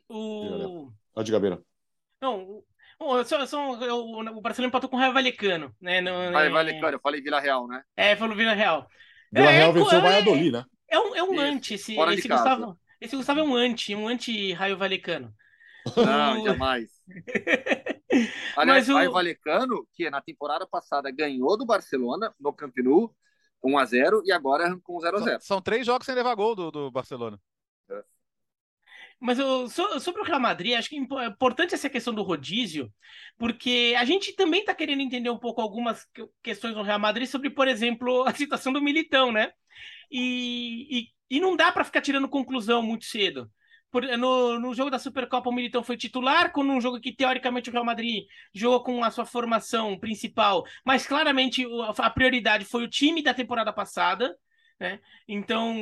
Speaker 4: O...
Speaker 1: Pode, Gabeira.
Speaker 4: Não, só, só, o, o Barcelona empatou com o Raio Valecano, né? No,
Speaker 2: Raio Valecano, eu falei Vila Real, né?
Speaker 4: É, falou Vila Real.
Speaker 1: Vila é, Real venceu o Valladolid, né?
Speaker 4: É um, é um anti esse, esse Gustavo. Esse Gustavo é um anti, um anti-Raio Valecano.
Speaker 2: Não, jamais. Aliás, o Raio Valecano, que na temporada passada ganhou do Barcelona no Camp Nou, 1x0, e agora com 0x0.
Speaker 3: São, são, três jogos sem levar gol do, do Barcelona. É.
Speaker 4: Mas eu, sobre o Real Madrid, acho que é importante essa questão do rodízio, porque a gente também está querendo entender um pouco algumas questões do Real Madrid sobre, por exemplo, a situação do Militão, né? E, e, e não dá para ficar tirando conclusão muito cedo. Por, no, no jogo da Supercopa, o Militão foi titular, com um jogo que, teoricamente, o Real Madrid jogou com a sua formação principal, mas claramente a prioridade foi o time da temporada passada. Né? Então,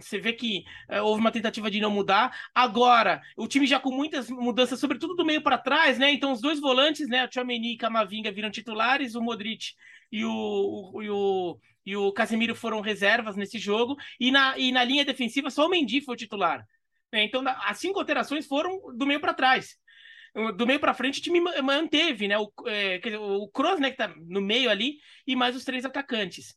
Speaker 4: você vê que é, houve uma tentativa de não mudar. Agora, o time já com muitas mudanças, sobretudo do meio para trás, né? Então, os dois volantes, né? O Tchouameni e Camavinga viram titulares, o Modric e o, o, e o, e o Casemiro foram reservas nesse jogo. E na, e na linha defensiva, só o Mendy foi o titular. Né? Então, as cinco alterações foram do meio para trás do meio para frente o time manteve, né? O, é, o Kroos, né, que tá no meio ali, e mais os três atacantes.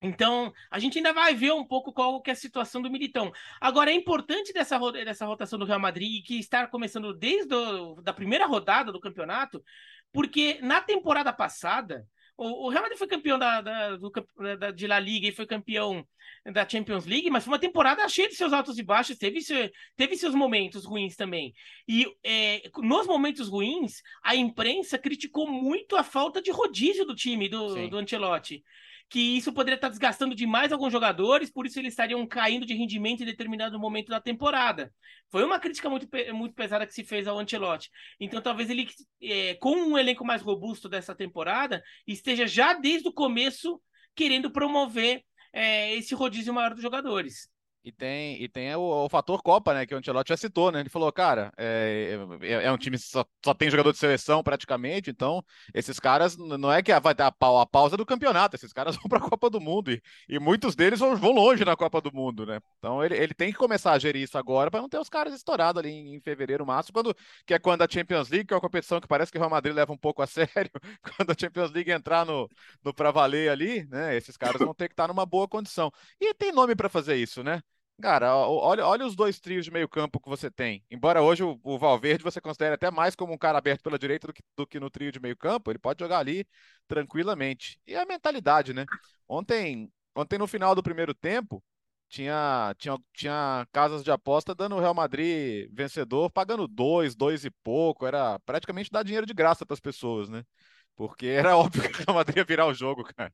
Speaker 4: Então, a gente ainda vai ver um pouco qual que é a situação do Militão. Agora, é importante dessa, dessa rotação do Real Madrid, que está começando desde a da primeira rodada do campeonato, porque na temporada passada, o, o Real Madrid foi campeão da, da, do, da, de La Liga e foi campeão da Champions League, mas foi uma temporada cheia de seus altos e baixos, teve, teve seus momentos ruins também. E é, nos momentos ruins, a imprensa criticou muito a falta de rodízio do time do, do Ancelotti que isso poderia estar desgastando demais alguns jogadores, por isso eles estariam caindo de rendimento em determinado momento da temporada. Foi uma crítica muito, muito pesada que se fez ao Ancelotti. Então, talvez ele, é, com um elenco mais robusto dessa temporada, esteja já desde o começo querendo promover é, esse rodízio maior dos jogadores.
Speaker 3: E tem, e tem o, o, fator Copa, né? Que o Ancelotti já citou, né? Ele falou, cara, é, é, é um time que só, só tem jogador de seleção praticamente, então esses caras não é que vai ter a, a pausa do campeonato, esses caras vão para a Copa do Mundo e, e muitos deles vão, vão, longe na Copa do Mundo, né? Então ele, ele tem que começar a gerir isso agora para não ter os caras estourados ali em, em, fevereiro, março, quando, que é quando a Champions League, que é uma competição que parece que o Real Madrid leva um pouco a sério, quando a Champions League entrar no, no para valer ali, né? Esses caras vão ter que estar numa boa condição. E tem nome para fazer isso, né? Cara, olha, olha os dois trios de meio campo que você tem. Embora hoje o, o, Valverde você considere até mais como um cara aberto pela direita do que, do que no trio de meio campo, ele pode jogar ali tranquilamente. E a mentalidade, né? Ontem, ontem no final do primeiro tempo, tinha, tinha, tinha casas de aposta dando o Real Madrid vencedor, pagando dois, dois e pouco. Era praticamente dar dinheiro de graça para as pessoas, né? Porque era óbvio que o Real Madrid ia virar o jogo, cara.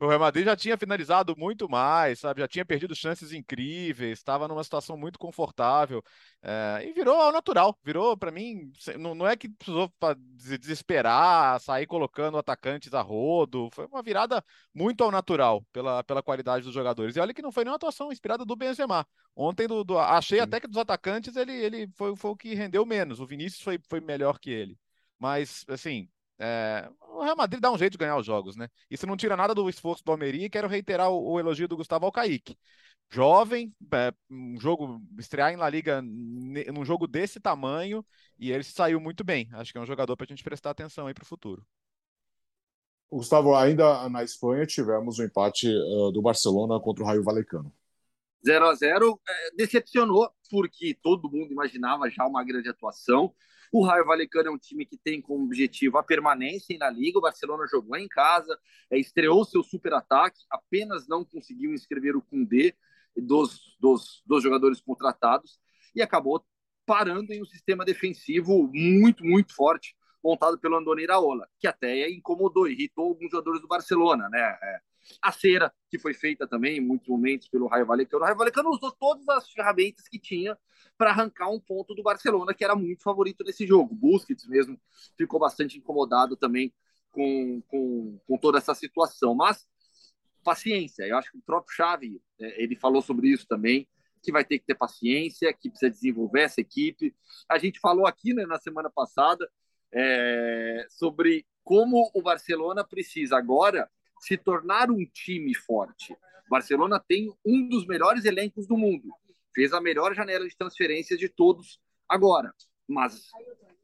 Speaker 3: O Real Madrid já tinha finalizado muito mais, sabe? Já tinha perdido chances incríveis, estava numa situação muito confortável é, e virou ao natural. Virou, para mim, não, não é que precisou desesperar, sair colocando atacantes a rodo. Foi uma virada muito ao natural pela, pela qualidade dos jogadores. E olha que não foi nenhuma atuação inspirada do Benzema. Ontem, do, do achei Sim. até que dos atacantes ele, ele foi, foi o que rendeu menos. O Vinícius foi, foi melhor que ele. Mas, assim, é, o Real Madrid dá um jeito de ganhar os jogos, né? Isso não tira nada do esforço do Almeria e quero reiterar o, o elogio do Gustavo Alcaíque. Jovem, é, um jogo, estrear em La Liga num jogo desse tamanho e ele saiu muito bem. Acho que é um jogador para a gente prestar atenção aí para o futuro.
Speaker 1: Gustavo, ainda na Espanha tivemos o um empate uh, do Barcelona contra o Raio Valecano.
Speaker 2: 0 a 0 é, decepcionou porque todo mundo imaginava já uma grande atuação. O Raio Valecano é um time que tem como objetivo a permanência na Liga. O Barcelona jogou em casa, é, estreou seu super ataque, apenas não conseguiu inscrever o Kundê dos, dos, dos jogadores contratados e acabou parando em um sistema defensivo muito, muito forte, montado pelo Andoni Iraola, que até incomodou, irritou alguns jogadores do Barcelona, né? É, a cera, que foi feita também em muitos momentos pelo Raio Valecano. O Raio Valecano usou todas as ferramentas que tinha para arrancar um ponto do Barcelona, que era muito favorito nesse jogo. Busquets mesmo ficou bastante incomodado também com, com, com toda essa situação. Mas paciência, eu acho que o próprio Xavi, é, ele falou sobre isso também, que vai ter que ter paciência, que precisa desenvolver essa equipe. A gente falou aqui né, na semana passada é, sobre como o Barcelona precisa agora se tornar um time forte. Barcelona tem um dos melhores elencos do mundo. Fez a melhor janela de transferências de todos agora. Mas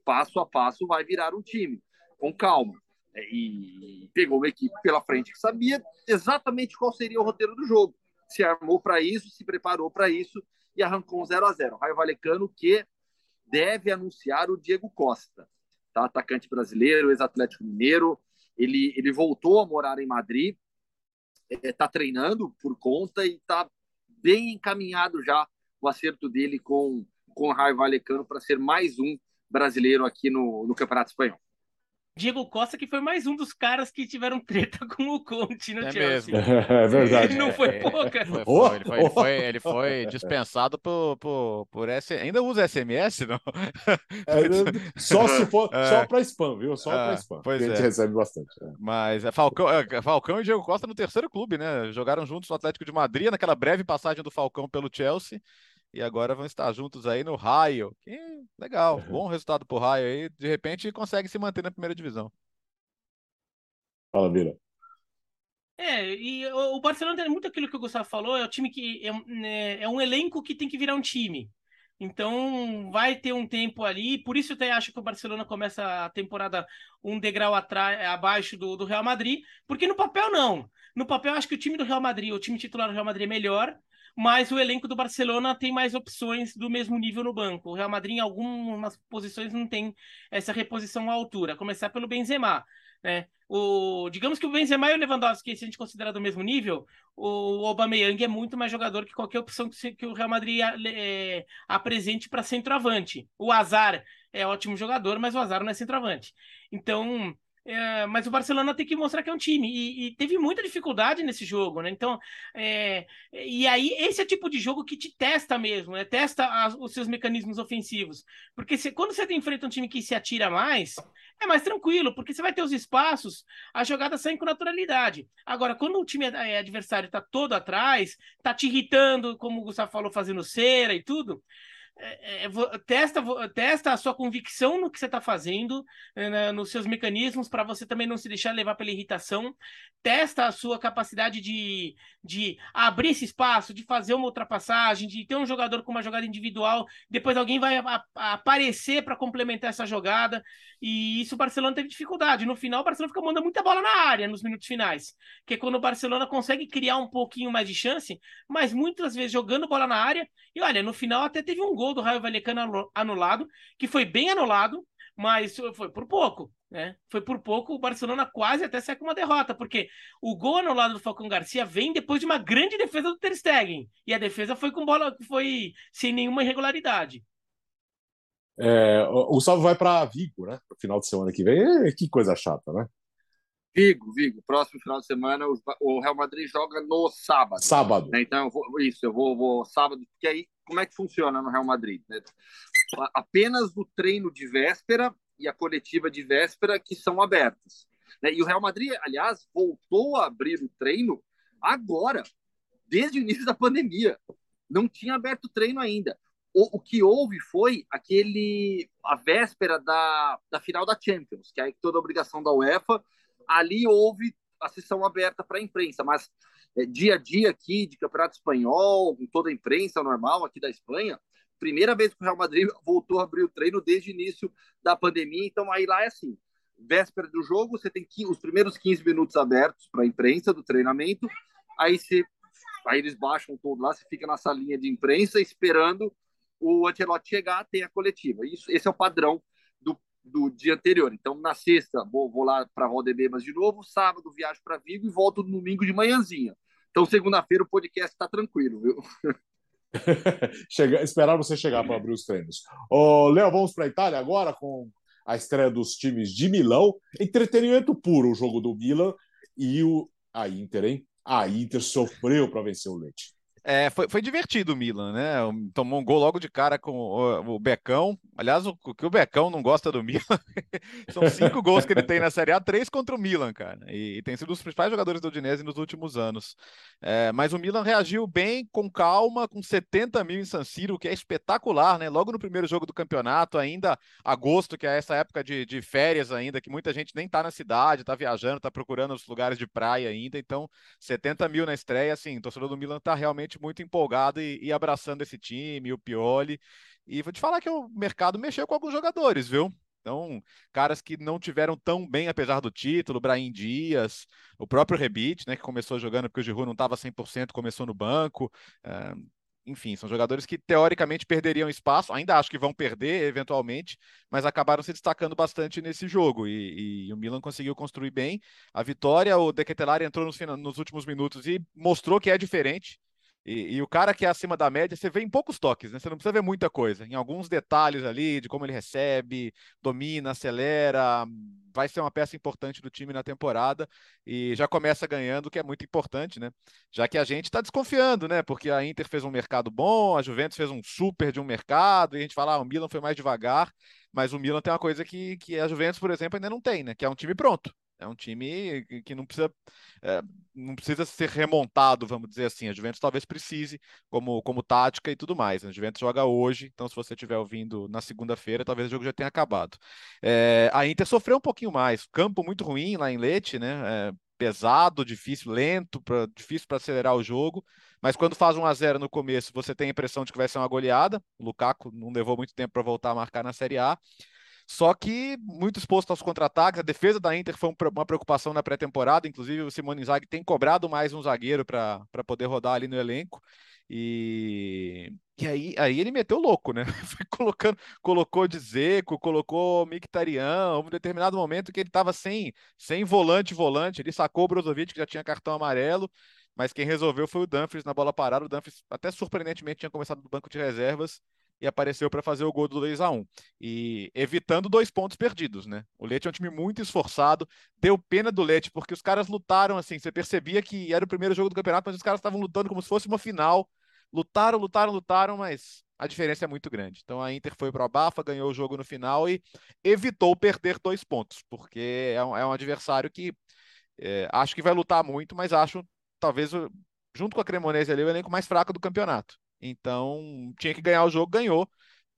Speaker 2: passo a passo vai virar um time, com calma. É, e pegou uma equipe pela frente que sabia exatamente qual seria o roteiro do jogo. Se armou para isso, se preparou para isso e arrancou um 0 a 0 Raio Valecano que deve anunciar o Diego Costa, tá? atacante brasileiro, ex-atlético mineiro, ele, ele voltou a morar em Madrid, está é, treinando por conta e está bem encaminhado já o acerto dele com, com o Raio Valecano para ser mais um brasileiro aqui no, no Campeonato Espanhol.
Speaker 4: Diego Costa, que foi mais um dos caras que tiveram treta com o Conte no
Speaker 3: é
Speaker 4: Chelsea.
Speaker 3: Mesmo. É
Speaker 1: verdade.
Speaker 4: não foi pouca.
Speaker 3: Foi, foi, ele, foi, ele, foi, ele foi dispensado por, por, por S... Ainda usa SMS, não?
Speaker 1: É, só se for, é. só para spam, viu? Só para spam.
Speaker 3: Pois
Speaker 1: a gente
Speaker 3: é.
Speaker 1: recebe bastante. É.
Speaker 3: Mas é Falcão, é, Falcão e Diego Costa no terceiro clube, né? Jogaram juntos no Atlético de Madrid, naquela breve passagem do Falcão pelo Chelsea e agora vão estar juntos aí no Raio. Que legal, bom resultado pro Raio aí. De repente consegue se manter na primeira divisão.
Speaker 1: Fala, Vila.
Speaker 4: É, e o Barcelona tem muito aquilo que o Gustavo falou, é o time que é, né, é um elenco que tem que virar um time. Então vai ter um tempo ali, por isso eu até acho que o Barcelona começa a temporada um degrau atrás, abaixo do, do Real Madrid, porque no papel não. No papel acho que o time do Real Madrid, o time titular do Real Madrid é melhor, mas o elenco do Barcelona tem mais opções do mesmo nível no banco. O Real Madrid em algumas posições não tem essa reposição à altura, começar pelo Benzema. Né? O, digamos que o Benzema e o Lewandowski, se a gente considerar do mesmo nível, o Aubameyang é muito mais jogador que qualquer opção que, o Real Madrid é, apresente para centroavante. O Azar é ótimo jogador, mas o Azar não é centroavante. Então, é, mas o Barcelona tem que mostrar que é um time e, e teve muita dificuldade nesse jogo, né? Então, é, e aí esse é o tipo de jogo que te testa mesmo, né? Testa as, os seus mecanismos ofensivos, porque se, quando você enfrenta um time que se atira mais, é mais tranquilo, porque você vai ter os espaços, a jogada sai com naturalidade. Agora, quando o time é, adversário está todo atrás, está te irritando, como o Gustavo falou, fazendo cera e tudo, é, é, testa, testa a sua convicção no que você está fazendo, né, nos seus mecanismos, para você também não se deixar levar pela irritação. Testa a sua capacidade de, de abrir esse espaço, de fazer uma ultrapassagem, de ter um jogador com uma jogada individual, depois alguém vai a, a aparecer para complementar essa jogada. E isso o Barcelona teve dificuldade. No final, o Barcelona fica mandando muita bola na área nos minutos finais, que é quando o Barcelona consegue criar um pouquinho mais de chance, mas muitas vezes jogando bola na área. E olha, no final até teve um gol gol do Raio Vallecano anulado, que foi bem anulado, mas foi por pouco, né? Foi por pouco, o Barcelona quase até sai com uma derrota, porque o gol anulado do Falcão Garcia vem depois de uma grande defesa do Ter Stegen, e a defesa foi com bola, foi sem nenhuma irregularidade.
Speaker 1: É, o Gustavo vai para Vigo, né? No final de semana que vem. É, que coisa chata, né?
Speaker 2: Vigo, Vigo. Próximo final de semana o Real Madrid joga no sábado.
Speaker 1: Sábado.
Speaker 2: Né? Então, eu vou, isso, eu vou, vou, sábado, porque aí como é que funciona no Real Madrid? Né? Apenas o treino de véspera e a coletiva de véspera que são abertas. Né? E o Real Madrid, aliás, voltou a abrir o treino agora, desde o início da pandemia. Não tinha aberto o treino ainda. O, o que houve foi aquele a véspera da, da final da Champions, que é toda a obrigação da UEFA. Ali houve a sessão aberta para a imprensa, mas dia a dia aqui de Campeonato Espanhol, com toda a imprensa normal aqui da Espanha, primeira vez que o Real Madrid voltou a abrir o treino desde o início da pandemia. Então aí lá é assim: véspera do jogo, você tem os primeiros 15 minutos abertos para a imprensa do treinamento, aí você aí eles baixam todo lá, você fica na salinha de imprensa esperando o Ancelotti chegar, tem a coletiva. Isso, esse é o padrão do, do dia anterior. Então, na sexta, vou, vou lá para Rodebebas de novo, sábado viajo para Vigo e volto no domingo de manhãzinha. Então, segunda-feira o podcast está tranquilo, viu?
Speaker 1: Chega, esperar você chegar para abrir os treinos. Ô, Léo, vamos para a Itália agora com a estreia dos times de Milão. Entretenimento puro o jogo do Milan e o, a Inter, hein? A Inter sofreu para vencer o Leite.
Speaker 3: É, foi, foi divertido o Milan, né? Tomou um gol logo de cara com o, o Becão. Aliás, o, o, que o Becão não gosta do Milan são cinco gols que ele tem na Série A, três contra o Milan, cara. E, e tem sido um dos principais jogadores do Udinese nos últimos anos. É, mas o Milan reagiu bem, com calma, com 70 mil em San Siro, o que é espetacular, né? Logo no primeiro jogo do campeonato, ainda agosto, que é essa época de, de férias ainda, que muita gente nem tá na cidade, tá viajando, tá procurando os lugares de praia ainda. Então, 70 mil na estreia, assim, o torcedor do Milan tá realmente muito empolgado e, e abraçando esse time, o Pioli. E vou te falar que o mercado mexeu com alguns jogadores, viu? Então, caras que não tiveram tão bem, apesar do título, Brahim Dias, o próprio Rebite, né, que começou jogando porque o Giroud não estava 100%, começou no banco. Uh, enfim, são jogadores que teoricamente perderiam espaço, ainda acho que vão perder eventualmente, mas acabaram se destacando bastante nesse jogo e, e o Milan conseguiu construir bem a vitória. O De Ketelari entrou nos, nos últimos minutos e mostrou que é diferente. E, e, o cara que é acima da média, você vê em poucos toques, né? Você não precisa ver muita coisa. Em alguns detalhes ali, de como ele recebe, domina, acelera, vai ser uma peça importante do time na temporada e já começa ganhando, que é muito importante, né? Já que a gente está desconfiando, né? Porque a Inter fez um mercado bom, a Juventus fez um super de um mercado, e a gente fala, ah, o Milan foi mais devagar, mas o Milan tem uma coisa que, que a Juventus, por exemplo, ainda não tem, né? Que é um time pronto. É um time que não precisa, é, não precisa ser remontado, vamos dizer assim. A Juventus talvez precise, como, como tática e tudo mais. A Juventus joga hoje, então se você estiver ouvindo na segunda-feira, talvez o jogo já tenha acabado. É, a Inter sofreu um pouquinho mais. Campo muito ruim lá em Leite, né? É, pesado, difícil, lento, pra, difícil para acelerar o jogo. Mas quando faz 1 a 0 no começo, você tem a impressão de que vai ser uma goleada. O Lukaku não levou muito tempo para voltar a marcar na Série A. Só que muito exposto aos contra-ataques, a defesa da Inter foi uma preocupação na pré-temporada, inclusive o Simone Inzaghi tem cobrado mais um zagueiro para poder rodar ali no elenco. E, e aí, aí ele meteu louco, né? Foi colocando, colocou de Zeco, colocou Mictarian, um determinado momento que ele estava sem, sem volante, volante, ele sacou o Brozovic, que já tinha cartão amarelo, mas quem resolveu foi o Dumfries na bola parada. O Dumfries, até surpreendentemente, tinha começado no banco de reservas e apareceu para fazer o gol do 2 a 1 e evitando dois pontos perdidos, né? O Leite é um time muito esforçado, deu pena do Leite porque os caras lutaram assim, você percebia que era o primeiro jogo do campeonato, mas os caras estavam lutando como se fosse uma final. Lutaram, lutaram, lutaram, mas a diferença é muito grande. Então a Inter foi para a Bafa, ganhou o jogo no final e evitou perder dois pontos, porque é um, é um adversário que é, acho que vai lutar muito, mas acho talvez junto com a Cremonese ali o elenco mais fraco do campeonato. Então, tinha que ganhar o jogo, ganhou.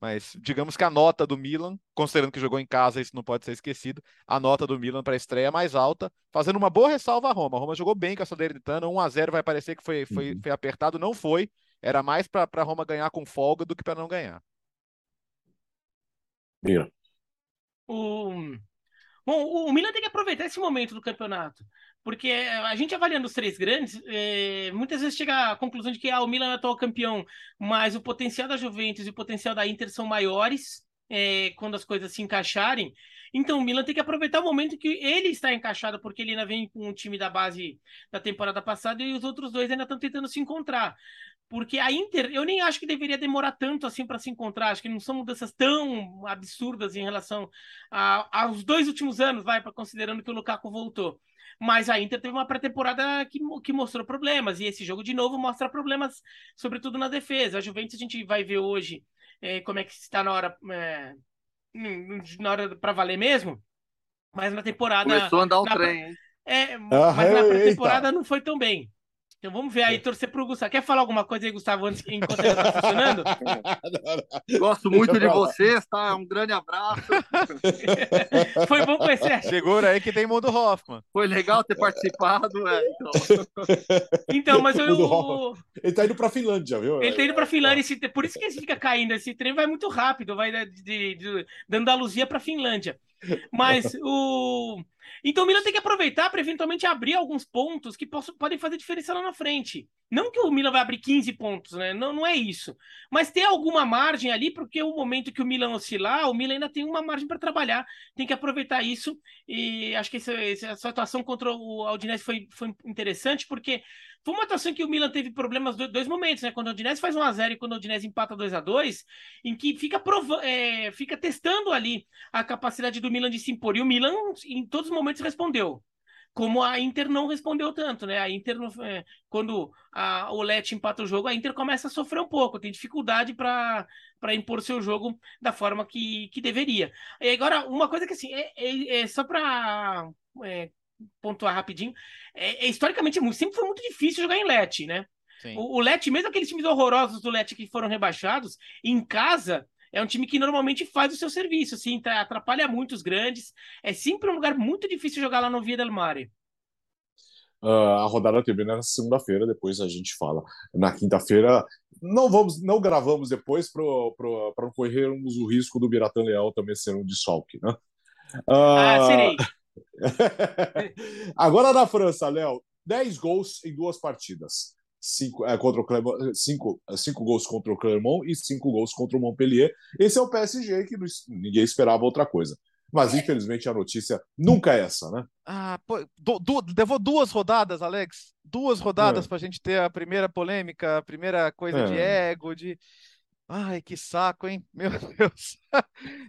Speaker 3: Mas digamos que a nota do Milan, considerando que jogou em casa, isso não pode ser esquecido, a nota do Milan para a estreia é mais alta, fazendo uma boa ressalva a Roma. A Roma jogou bem com a Salernitana, 1 a 0 vai parecer que foi, foi, uhum. foi apertado, não foi. Era mais para a Roma ganhar com folga do que para não ganhar.
Speaker 4: O... Bom, o Milan tem que aproveitar esse momento do campeonato. Porque a gente avaliando os três grandes, é, muitas vezes chega à conclusão de que ah, o Milan é o atual campeão, mas o potencial da Juventus e o potencial da Inter são maiores é, quando as coisas se encaixarem. Então o Milan tem que aproveitar o momento que ele está encaixado, porque ele ainda vem com o time da base da temporada passada e os outros dois ainda estão tentando se encontrar. porque a Inter, eu nem acho que deveria demorar tanto assim para se encontrar. Acho que não são mudanças tão absurdas em relação a, aos dois últimos anos, vai, considerando que o Lukaku voltou. Mas a Inter teve uma pré-temporada que, que mostrou problemas, e esse jogo de novo mostra problemas, sobretudo na defesa. A Juventus a gente vai ver hoje é, como é que está na hora, é, na hora para valer mesmo. Mas na temporada.
Speaker 2: Começou a andar o trem, hein?
Speaker 4: É, ah, mas na pré-temporada não foi tão bem. Então vamos ver aí, é. torcer pro Gustavo. Quer falar alguma coisa aí, Gustavo, antes enquanto ele está funcionando?
Speaker 2: Gosto muito de vocês, tá? Um grande abraço.
Speaker 4: Foi bom conhecer.
Speaker 3: Segura aí que tem Mundo Hoffman.
Speaker 2: Foi legal ter participado, é, então.
Speaker 4: então, mas eu.
Speaker 1: Ele tá indo pra Finlândia, viu?
Speaker 4: Ele tá indo pra Finlândia, esse... por isso que ele fica caindo. Esse trem vai muito rápido, vai de, de, de, de Andaluzia pra Finlândia. Mas o. Então o Milan tem que aproveitar para eventualmente abrir alguns pontos que possam, podem fazer diferença lá na frente. Não que o Milan vai abrir 15 pontos, né? Não, não é isso. Mas ter alguma margem ali, porque o momento que o Milan oscilar, o Milan ainda tem uma margem para trabalhar. Tem que aproveitar isso. E acho que essa, essa atuação contra o Aldinese foi, foi interessante, porque foi uma atuação que o Milan teve problemas dois, momentos, né? Quando o Odinese faz 1x0 e quando o Odinese empata 2 a 2 em que fica, prova é, fica testando ali a capacidade do Milan de se impor. E o Milan, em todos os momentos, respondeu. Como a Inter não respondeu tanto, né? A Inter, é, quando a, o Let empata o jogo, a Inter começa a sofrer um pouco, tem dificuldade para para impor seu jogo da forma que, que deveria. E agora, uma coisa que assim, é, é, é só para é, pontuar rapidinho, é, é, historicamente sempre foi muito difícil jogar em Let, né? O, o Let, mesmo aqueles times horrorosos do Let que foram rebaixados, em casa é um time que normalmente faz o seu serviço, assim, atrapalha muitos grandes. É sempre um lugar muito difícil jogar lá no Via del Mare.
Speaker 1: Uh, a rodada termina na segunda-feira, depois a gente fala. Na quinta-feira, não vamos, não gravamos depois para não corrermos o risco do Biratã Leal também ser um desfalque, né?
Speaker 4: Uh... Ah, serei.
Speaker 1: Agora na França, Léo, 10 gols em duas partidas. Cinco, é, contra o Clermont, cinco, cinco gols contra o Clermont e cinco gols contra o Montpellier. Esse é o PSG que ninguém esperava outra coisa. Mas infelizmente a notícia nunca é essa, né?
Speaker 3: Ah, pô, du, du, levou duas rodadas, Alex. Duas rodadas é. para a gente ter a primeira polêmica, a primeira coisa é. de ego, de Ai, que saco, hein? Meu Deus.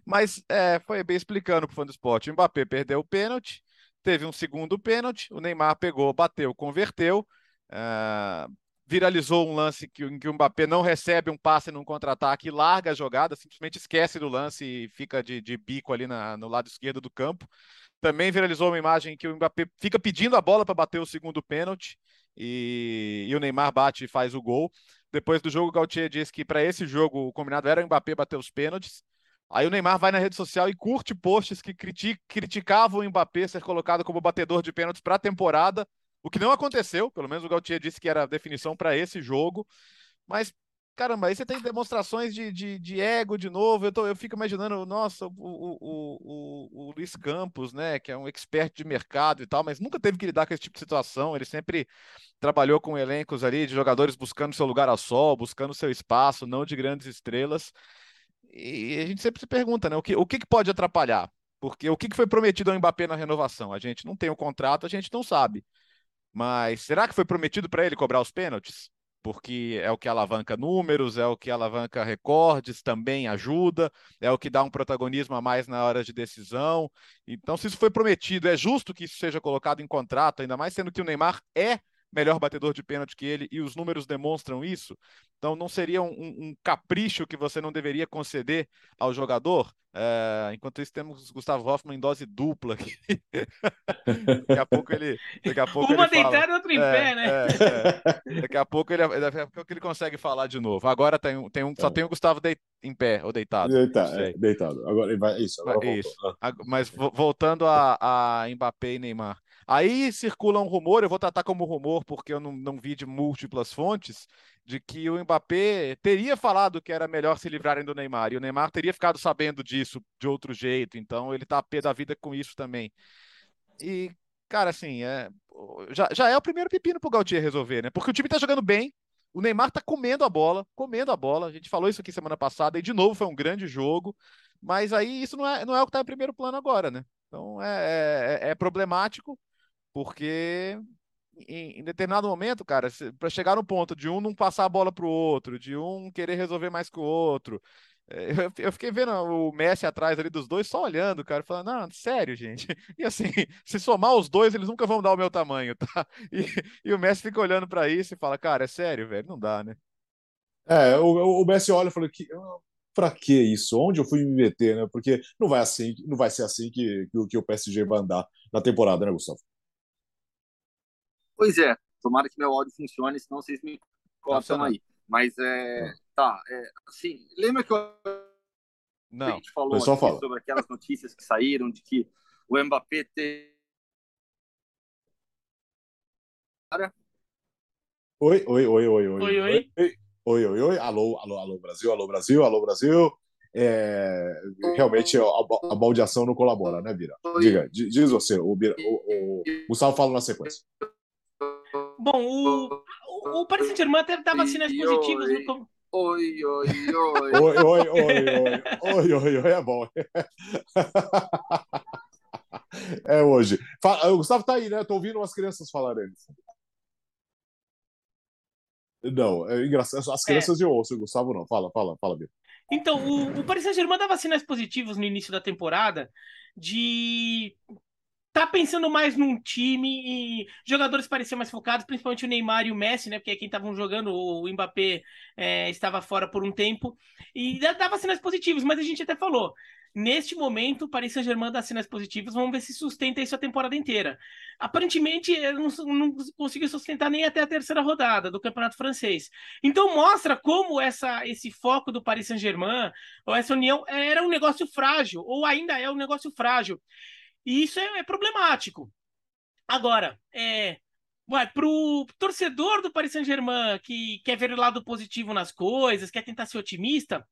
Speaker 3: Mas é, foi bem explicando para o fã do esporte. O Mbappé perdeu o pênalti, teve um segundo pênalti, o Neymar pegou, bateu, converteu. Uh, viralizou um lance que, em que o Mbappé não recebe um passe num contra-ataque, larga a jogada, simplesmente esquece do lance e fica de, de bico ali na, no lado esquerdo do campo. Também viralizou uma imagem em que o Mbappé fica pedindo a bola para bater o segundo pênalti e, e, o Neymar bate e faz o gol. Depois do jogo, o Gautier disse que para esse jogo o combinado era o Mbappé bater os pênaltis. Aí o Neymar vai na rede social e curte posts que criticavam o Mbappé ser colocado como batedor de pênaltis para a temporada, o que não aconteceu, pelo menos o Gautier disse que era a definição para esse jogo. Mas, caramba, aí você tem demonstrações de, de, de ego de novo. Eu, tô, eu fico imaginando, nossa, o, o, o, o, Luiz Campos, né, que é um expert de mercado e tal, mas nunca teve que lidar com esse tipo de situação. Ele sempre trabalhou com elencos ali de jogadores buscando seu lugar ao sol, buscando seu espaço, não de grandes estrelas. E a gente sempre se pergunta, né? O que, o que pode atrapalhar? Porque o que foi prometido ao Mbappé na renovação? A gente não tem o um contrato, a gente não sabe. Mas será que foi prometido para ele cobrar os pênaltis? Porque é o que alavanca números, é o que alavanca recordes, também ajuda, é o que dá um protagonismo a mais na hora de decisão. Então, se isso foi prometido, é justo que isso seja colocado em contrato, ainda mais sendo que o Neymar é melhor batedor de pênalti que ele e os números demonstram isso. Então não seria um, um capricho que você não deveria conceder ao jogador? É, enquanto isso, temos Gustavo Hoffman em dose dupla aqui. daqui a pouco ele. Daqui a pouco
Speaker 4: Uma
Speaker 3: ele
Speaker 4: deitada e outra em é, pé, né?
Speaker 3: É, é. daqui a pouco ele, daqui a pouco ele consegue falar de novo. Agora tem, tem um, só tem o Gustavo de, em pé ou deitado.
Speaker 1: Deitado, é, deitado. Agora vai. Isso, agora
Speaker 3: isso. Mas voltando a, a Mbappé e Neymar. Aí circula um rumor, eu vou tratar como rumor porque eu não, não vi de múltiplas fontes, de que o Mbappé teria falado que era melhor se livrarem do Neymar, e o Neymar teria ficado sabendo disso de outro jeito, então ele tá a pé da vida com isso também. E, cara, assim, é, já, já é o primeiro pepino pro Gautier resolver, né? Porque o time tá jogando bem, o Neymar tá comendo a bola, comendo a bola, a gente falou isso aqui semana passada, e de novo foi um grande jogo, mas aí isso não é, não é o que tá em primeiro plano agora, né? Então é, é, é problemático, porque em, em, determinado momento, cara, para chegar no ponto de um não passar a bola para o outro, de um querer resolver mais que o outro. É, eu, eu, fiquei vendo o Messi atrás ali dos dois, só olhando, cara, falando, não, sério, gente. E assim, se somar os dois, eles nunca vão dar o meu tamanho, tá? E, e o Messi fica olhando para isso e fala, cara, é sério, velho, não dá, né?
Speaker 1: É, o, o Messi olha e fala que para que isso? Onde eu fui me meter, né? Porque não vai assim, não vai ser assim que, que, que o PSG vai andar na temporada, né, Gustavo?
Speaker 2: Pois é, tomara que meu áudio funcione, senão vocês me cortam aí. Mas é, tá, é, assim, lembra que eu
Speaker 3: não, a
Speaker 2: gente falou sobre aquelas notícias que saíram de que o Mbappé tem
Speaker 1: Oi, oi, oi, oi, oi.
Speaker 4: Oi, oi.
Speaker 1: Oi, oi, oi. Alô, alô, alô, Brasil, alô, Brasil, alô, Brasil. É, realmente a, a baldeação não colabora, né, Bira? Diga, diz você, o, Bira, o, o Gustavo fala na sequência.
Speaker 4: Bom, o, o Paris Saint-Germain até dava sinais positivos no.
Speaker 2: Oi, oi, oi.
Speaker 1: Oi, oi, oi, oi. Oi, oi, oi, é bom. É hoje. O Gustavo tá aí, né? Tô ouvindo umas crianças falarem. Não, é engraçado. As crianças é. eu ouço, o Gustavo não. Fala, fala, fala, Bia.
Speaker 4: Então, o, o Paris Saint-Germain dava sinais positivos no início da temporada de tá pensando mais num time e jogadores pareciam mais focados, principalmente o Neymar e o Messi, né? Porque quem estavam jogando, o Mbappé é, estava fora por um tempo e dava sinais positivos, mas a gente até falou. Neste momento, o Paris Saint-Germain dá sinais positivos, vamos ver se sustenta isso a temporada inteira. Aparentemente, não, não conseguiu sustentar nem até a terceira rodada do Campeonato Francês. Então, mostra como essa, esse foco do Paris Saint-Germain, ou essa união, era um negócio frágil, ou ainda é um negócio frágil. E isso é, é problemático. Agora, é, o torcedor do Paris Saint-Germain que quer ver o lado positivo nas coisas, quer tentar ser otimista,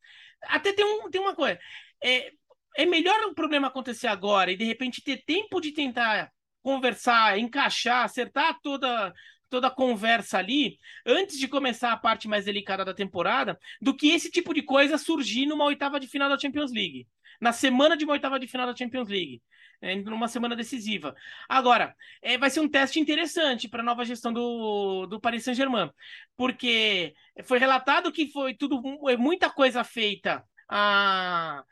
Speaker 4: até tem, um, tem uma coisa. É, é melhor o problema acontecer agora e de repente ter tempo de tentar conversar, encaixar, acertar toda toda a conversa ali antes de começar a parte mais delicada da temporada, do que esse tipo de coisa surgir numa oitava de final da Champions League, na semana de uma oitava de final da Champions League é, numa semana decisiva. Agora, é, vai ser um teste interessante para a nova gestão do, do Paris Saint-Germain, porque foi relatado que foi tudo é muita coisa feita a,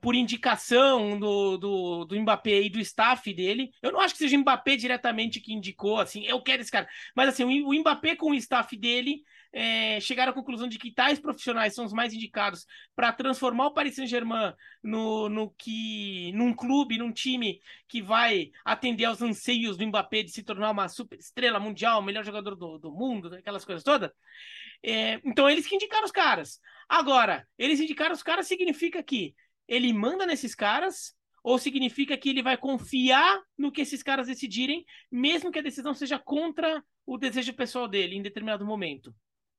Speaker 4: por indicação do, do, do Mbappé e do staff dele. Eu não acho que seja o Mbappé diretamente que indicou, assim, eu quero esse cara, mas assim, o, o Mbappé com o staff dele é, chegaram à conclusão de que tais profissionais são os mais indicados para transformar o Paris Saint-Germain no, no que num clube, num time que vai atender aos anseios do Mbappé de se tornar uma super estrela mundial, melhor jogador do, do mundo, aquelas coisas todas. É, então eles que indicaram os caras. Agora, eles indicaram os caras significa que ele manda nesses caras ou significa que ele vai confiar no que esses caras decidirem, mesmo que a decisão seja contra o desejo pessoal dele em determinado momento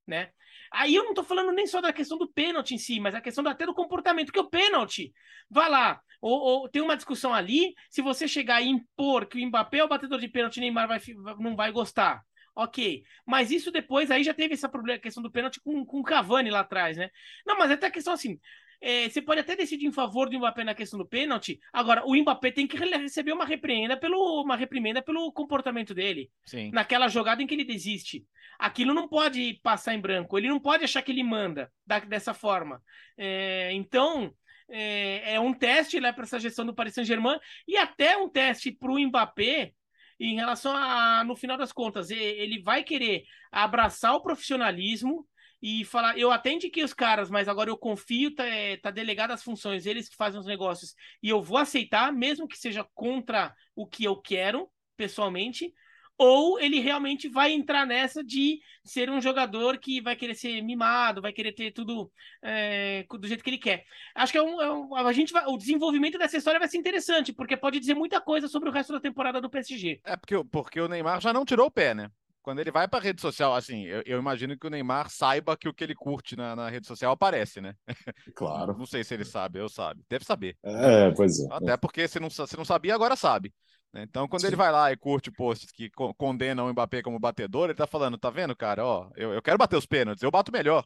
Speaker 4: né? Aí eu não tô falando nem só da questão do pênalti em si, mas a questão até do comportamento, que o pênalti, vai lá, ou, ou, tem uma discussão ali, se você chegar e impor que o Mbappé é o batedor de pênalti, Neymar vai, não vai gostar. Ok, mas isso depois, aí já teve essa problema, questão do pênalti com, com o Cavani lá atrás, né? Não, mas até a questão assim, é, você pode até decidir em favor do Mbappé na questão do pênalti. Agora, o Mbappé tem que receber uma repreenda pelo, uma reprimenda pelo comportamento dele.
Speaker 3: Sim.
Speaker 4: Naquela jogada em que ele desiste. Aquilo não pode passar em branco. Ele não pode achar que ele manda da, dessa forma. É, então, é, é, um teste né, para essa gestão do Paris Saint-Germain e até um teste para o Mbappé em relação a, no final das contas, ele vai querer abraçar o profissionalismo e falar, eu até indiquei os caras, mas agora eu confio, tá, é, tá delegado as funções, eles que fazem os negócios, e eu vou aceitar, mesmo que seja contra o que eu quero, pessoalmente, ou ele realmente vai entrar nessa de ser um jogador que vai querer ser mimado, vai querer ter tudo é, do jeito que ele quer. Acho que é um, é um, a gente vai, o desenvolvimento dessa história vai ser interessante, porque pode dizer muita coisa sobre o resto da temporada do PSG.
Speaker 3: É porque, porque o Neymar já não tirou o pé, né? Quando ele vai para rede social, assim, eu, eu, imagino que o Neymar saiba que o que ele curte na, na rede social aparece, né?
Speaker 1: Claro.
Speaker 3: não sei se ele sabe, eu sabe. Deve saber.
Speaker 1: É, pois é.
Speaker 3: Até porque se não, se não sabia, agora sabe. Né? Então, quando Sim. ele vai lá e curte posts que condenam o Mbappé como batedor, ele tá falando, tá vendo, cara, ó, eu, eu quero bater os pênaltis, eu bato melhor.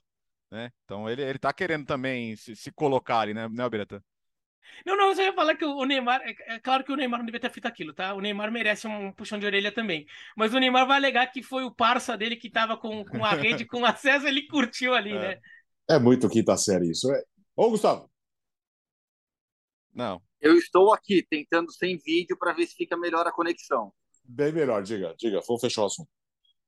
Speaker 3: Né? Então ele, ele tá querendo também se, se colocar ali, né, né?
Speaker 4: Não, não, eu só ia falar que o Neymar. É, é claro que o Neymar não devia ter feito aquilo, tá? O Neymar merece um puxão de orelha também. Mas o Neymar vai alegar que foi o parça dele que tava com, com a rede, com acesso, ele curtiu ali,
Speaker 1: é.
Speaker 4: né?
Speaker 1: É muito quinta série isso. É... Ô, Gustavo.
Speaker 3: Não.
Speaker 2: Eu estou aqui tentando sem vídeo para ver se fica melhor a conexão.
Speaker 1: Bem melhor, diga, diga. Vamos fechar o assunto.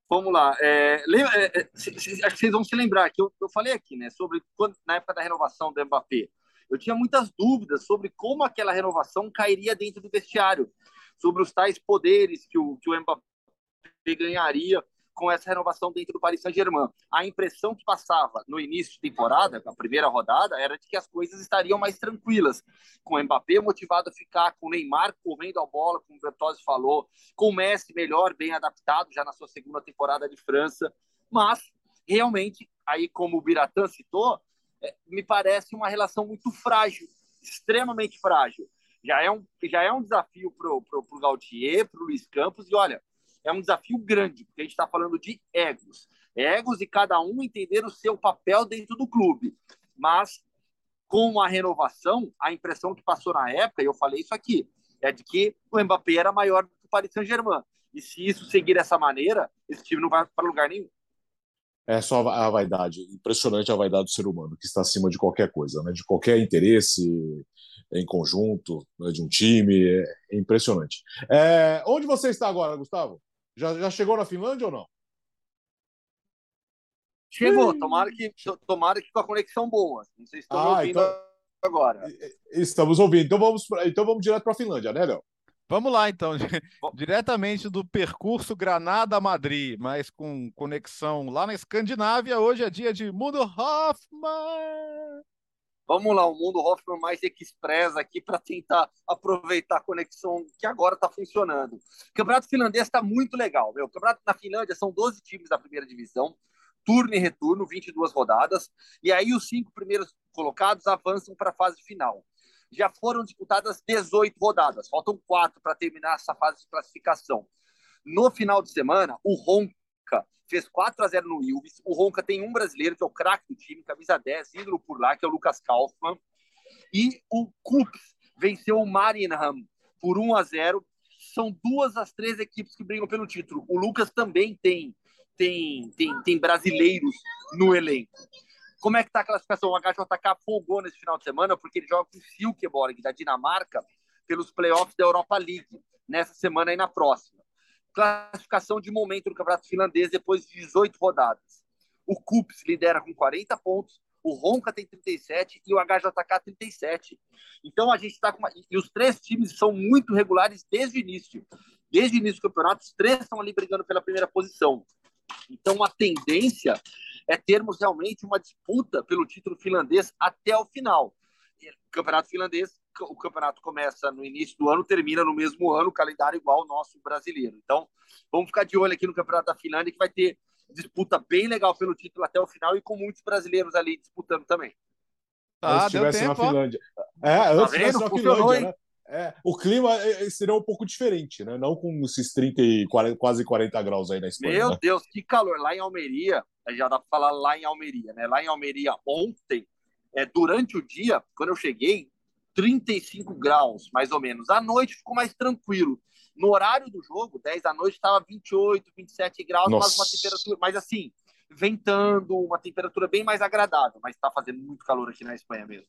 Speaker 2: Vamos lá. É, é, é, acho que vocês vão se lembrar que eu, eu falei aqui, né, sobre quando, na época da renovação do Mbappé. Eu tinha muitas dúvidas sobre como aquela renovação cairia dentro do vestiário, sobre os tais poderes que o, que o Mbappé ganharia com essa renovação dentro do Paris Saint-Germain. A impressão que passava no início de temporada, na primeira rodada, era de que as coisas estariam mais tranquilas, com o Mbappé motivado a ficar, com o Neymar correndo a bola, como o Bertozzi falou, com o Messi melhor, bem adaptado já na sua segunda temporada de França, mas realmente, aí como o Biratã citou, me parece uma relação muito frágil, extremamente frágil. Já é um, já é um desafio para o Gautier, para o Luiz Campos, e olha, é um desafio grande, porque a gente está falando de egos. Egos e cada um entender o seu papel dentro do clube. Mas, com a renovação, a impressão que passou na época, e eu falei isso aqui, é de que o Mbappé era maior do que o Paris Saint-Germain. E se isso seguir dessa maneira, esse time não vai para lugar nenhum.
Speaker 1: É só a vaidade, impressionante a vaidade do ser humano, que está acima de qualquer coisa, né? de qualquer interesse em conjunto, né? de um time, é impressionante. É... Onde você está agora, Gustavo? Já, já chegou na Finlândia ou não?
Speaker 2: Chegou, tomara que, tomara que com a conexão boa. Não sei se estão ah, ouvindo então... agora.
Speaker 1: Estamos ouvindo. Então vamos, então vamos direto para a Finlândia, né, Léo?
Speaker 3: Vamos lá, então. Diretamente do percurso Granada-Madrid, mas com conexão lá na Escandinávia. Hoje é dia de Mundo Hoffman.
Speaker 2: Vamos lá, o mundo Hoffman mais express aqui para tentar aproveitar a conexão que agora está funcionando. O campeonato finlandês está muito legal. Meu. O campeonato na Finlândia são 12 times da primeira divisão, turno e retorno, 22 rodadas. E aí os cinco primeiros colocados avançam para a fase final. Já foram disputadas 18 rodadas, faltam quatro para terminar essa fase de classificação. No final de semana, o Ronca fez 4 a 0 no Ilves. O Ronca tem um brasileiro, que é o craque do time, camisa 10, ídolo por lá, que é o Lucas Kaufmann. E o Kups venceu o Marinham por 1 a 0. São duas das três equipes que brigam pelo título. O Lucas também tem tem, tem, tem brasileiros no elenco. Como é que está a classificação? O HJK folgou nesse final de semana porque ele joga com o Silkeborg da Dinamarca pelos playoffs da Europa League nessa semana e na próxima classificação de momento no Campeonato Finlandês depois de 18 rodadas. O Kups lidera com 40 pontos, o Ronca tem 37 e o HJK 37. Então a gente está com uma... E os três times são muito regulares desde o início. Desde o início do campeonato, os três estão ali brigando pela primeira posição. Então a tendência é termos realmente uma disputa pelo título finlandês até o final. O campeonato finlandês o campeonato começa no início do ano, termina no mesmo ano, calendário igual ao nosso brasileiro. Então, vamos ficar de olho aqui no Campeonato da Finlândia, que vai ter disputa bem legal pelo título até o final e com muitos brasileiros ali disputando também.
Speaker 1: Ah, se estivesse na Finlândia. É, tá antes estivesse na Finlândia, né? É, o clima é, é, seria um pouco diferente, né? Não com esses 30 e 40, quase 40 graus aí na Espanha.
Speaker 2: Meu
Speaker 1: né?
Speaker 2: Deus, que calor! Lá em Almeria, já dá para falar lá em Almeria, né? Lá em Almeria ontem, é, durante o dia, quando eu cheguei, 35 graus, mais ou menos. À noite ficou mais tranquilo. No horário do jogo, 10 da noite, estava 28, 27 graus, Nossa. mas uma temperatura, mas assim, ventando, uma temperatura bem mais agradável, mas está fazendo muito calor aqui na Espanha mesmo.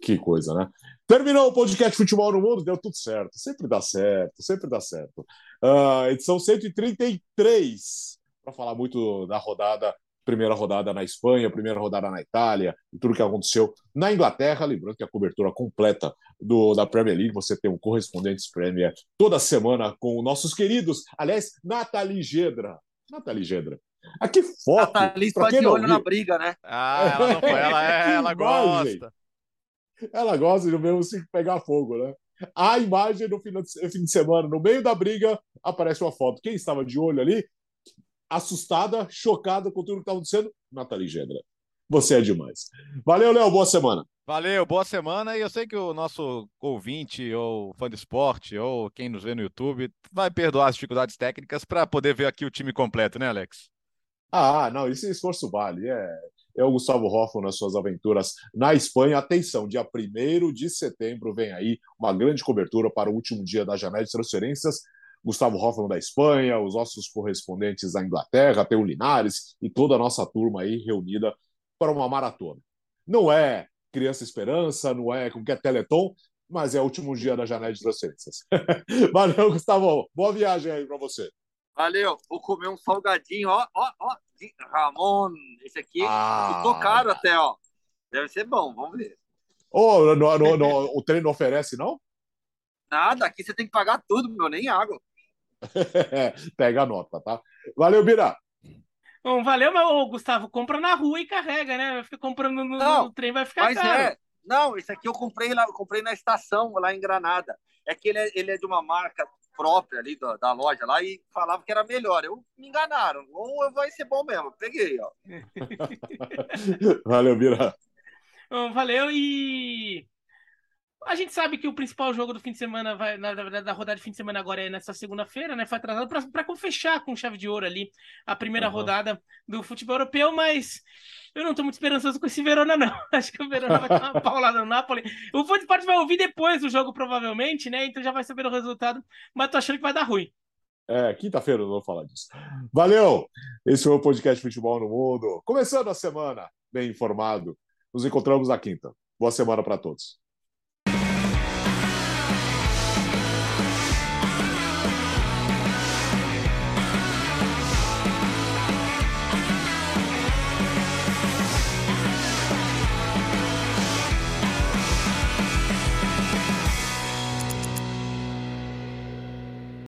Speaker 1: Que coisa, né? Terminou o podcast Futebol no Mundo, deu tudo certo. Sempre dá certo, sempre dá certo. Uh, edição 133, para falar muito da rodada primeira rodada na Espanha, primeira rodada na Itália, e tudo que aconteceu na Inglaterra. Lembrando que a cobertura completa do, da Premier League, você tem um correspondente Premier toda semana com nossos queridos, aliás, Nathalie Gedra. Nathalie Gedra. Aqui foto.
Speaker 2: Nathalie está de olho na briga, né?
Speaker 3: Ah, ela não foi, ela, é, ela gosta.
Speaker 1: Ela gosta de ver se pegar fogo, né? A imagem no fim de semana, no meio da briga, aparece uma foto. Quem estava de olho ali assustada, chocada com tudo que está acontecendo, Nathalie Gedra. Você é demais. Valeu, Léo. Boa semana.
Speaker 3: Valeu, boa semana. E eu sei que o nosso ouvinte, ou fã de esporte, ou quem nos vê no YouTube, vai perdoar as dificuldades técnicas para poder ver aqui o time completo, né, Alex?
Speaker 1: Ah, não, esse esforço vale. É. é o Gustavo Hoffman nas suas aventuras na Espanha. Atenção, dia 1 de setembro vem aí uma grande cobertura para o último dia da janela de transferências. Gustavo Hoffman da Espanha, os nossos correspondentes da Inglaterra, tem o Linares e toda a nossa turma aí reunida para uma maratona. Não é Criança Esperança, não é como que é Teleton, mas é o último dia da janela de transferências. Valeu, Gustavo. Boa viagem aí para você.
Speaker 2: Valeu. Vou comer um salgadinho, ó, ó, ó. Ramon, esse aqui ah. ficou caro até, ó. Deve ser bom, vamos ver.
Speaker 1: Oh, no, no, no, o trem não oferece, não?
Speaker 2: Nada, aqui você tem que pagar tudo, meu, nem água.
Speaker 1: Pega a nota, tá? Valeu, Bira.
Speaker 4: Bom, valeu, meu Gustavo. Compra na rua e carrega, né? Fica comprando no, não, no trem, vai ficar mas caro. É.
Speaker 2: Não, esse aqui eu comprei lá, eu comprei na estação, lá em Granada. É que ele é, ele é de uma marca própria ali da, da, loja lá e falava que era melhor. Eu me enganaram. Ou vai ser bom mesmo. Peguei, ó.
Speaker 1: valeu, Bira.
Speaker 4: Bom, valeu e a gente sabe que o principal jogo do fim de semana, vai, na verdade, da rodada de fim de semana agora é nessa segunda-feira, né? Foi atrasado para fechar com chave de ouro ali a primeira uhum. rodada do futebol europeu, mas eu não estou muito esperançoso com esse Verona, não. Acho que o Verona vai dar uma paulada no Napoli. O Fute vai ouvir depois do jogo, provavelmente, né? Então já vai saber o resultado, mas tô achando que vai dar ruim.
Speaker 1: É, quinta-feira eu não vou falar disso. Valeu! Esse foi o podcast Futebol no Mundo. Começando a semana bem informado. Nos encontramos na quinta. Boa semana para todos.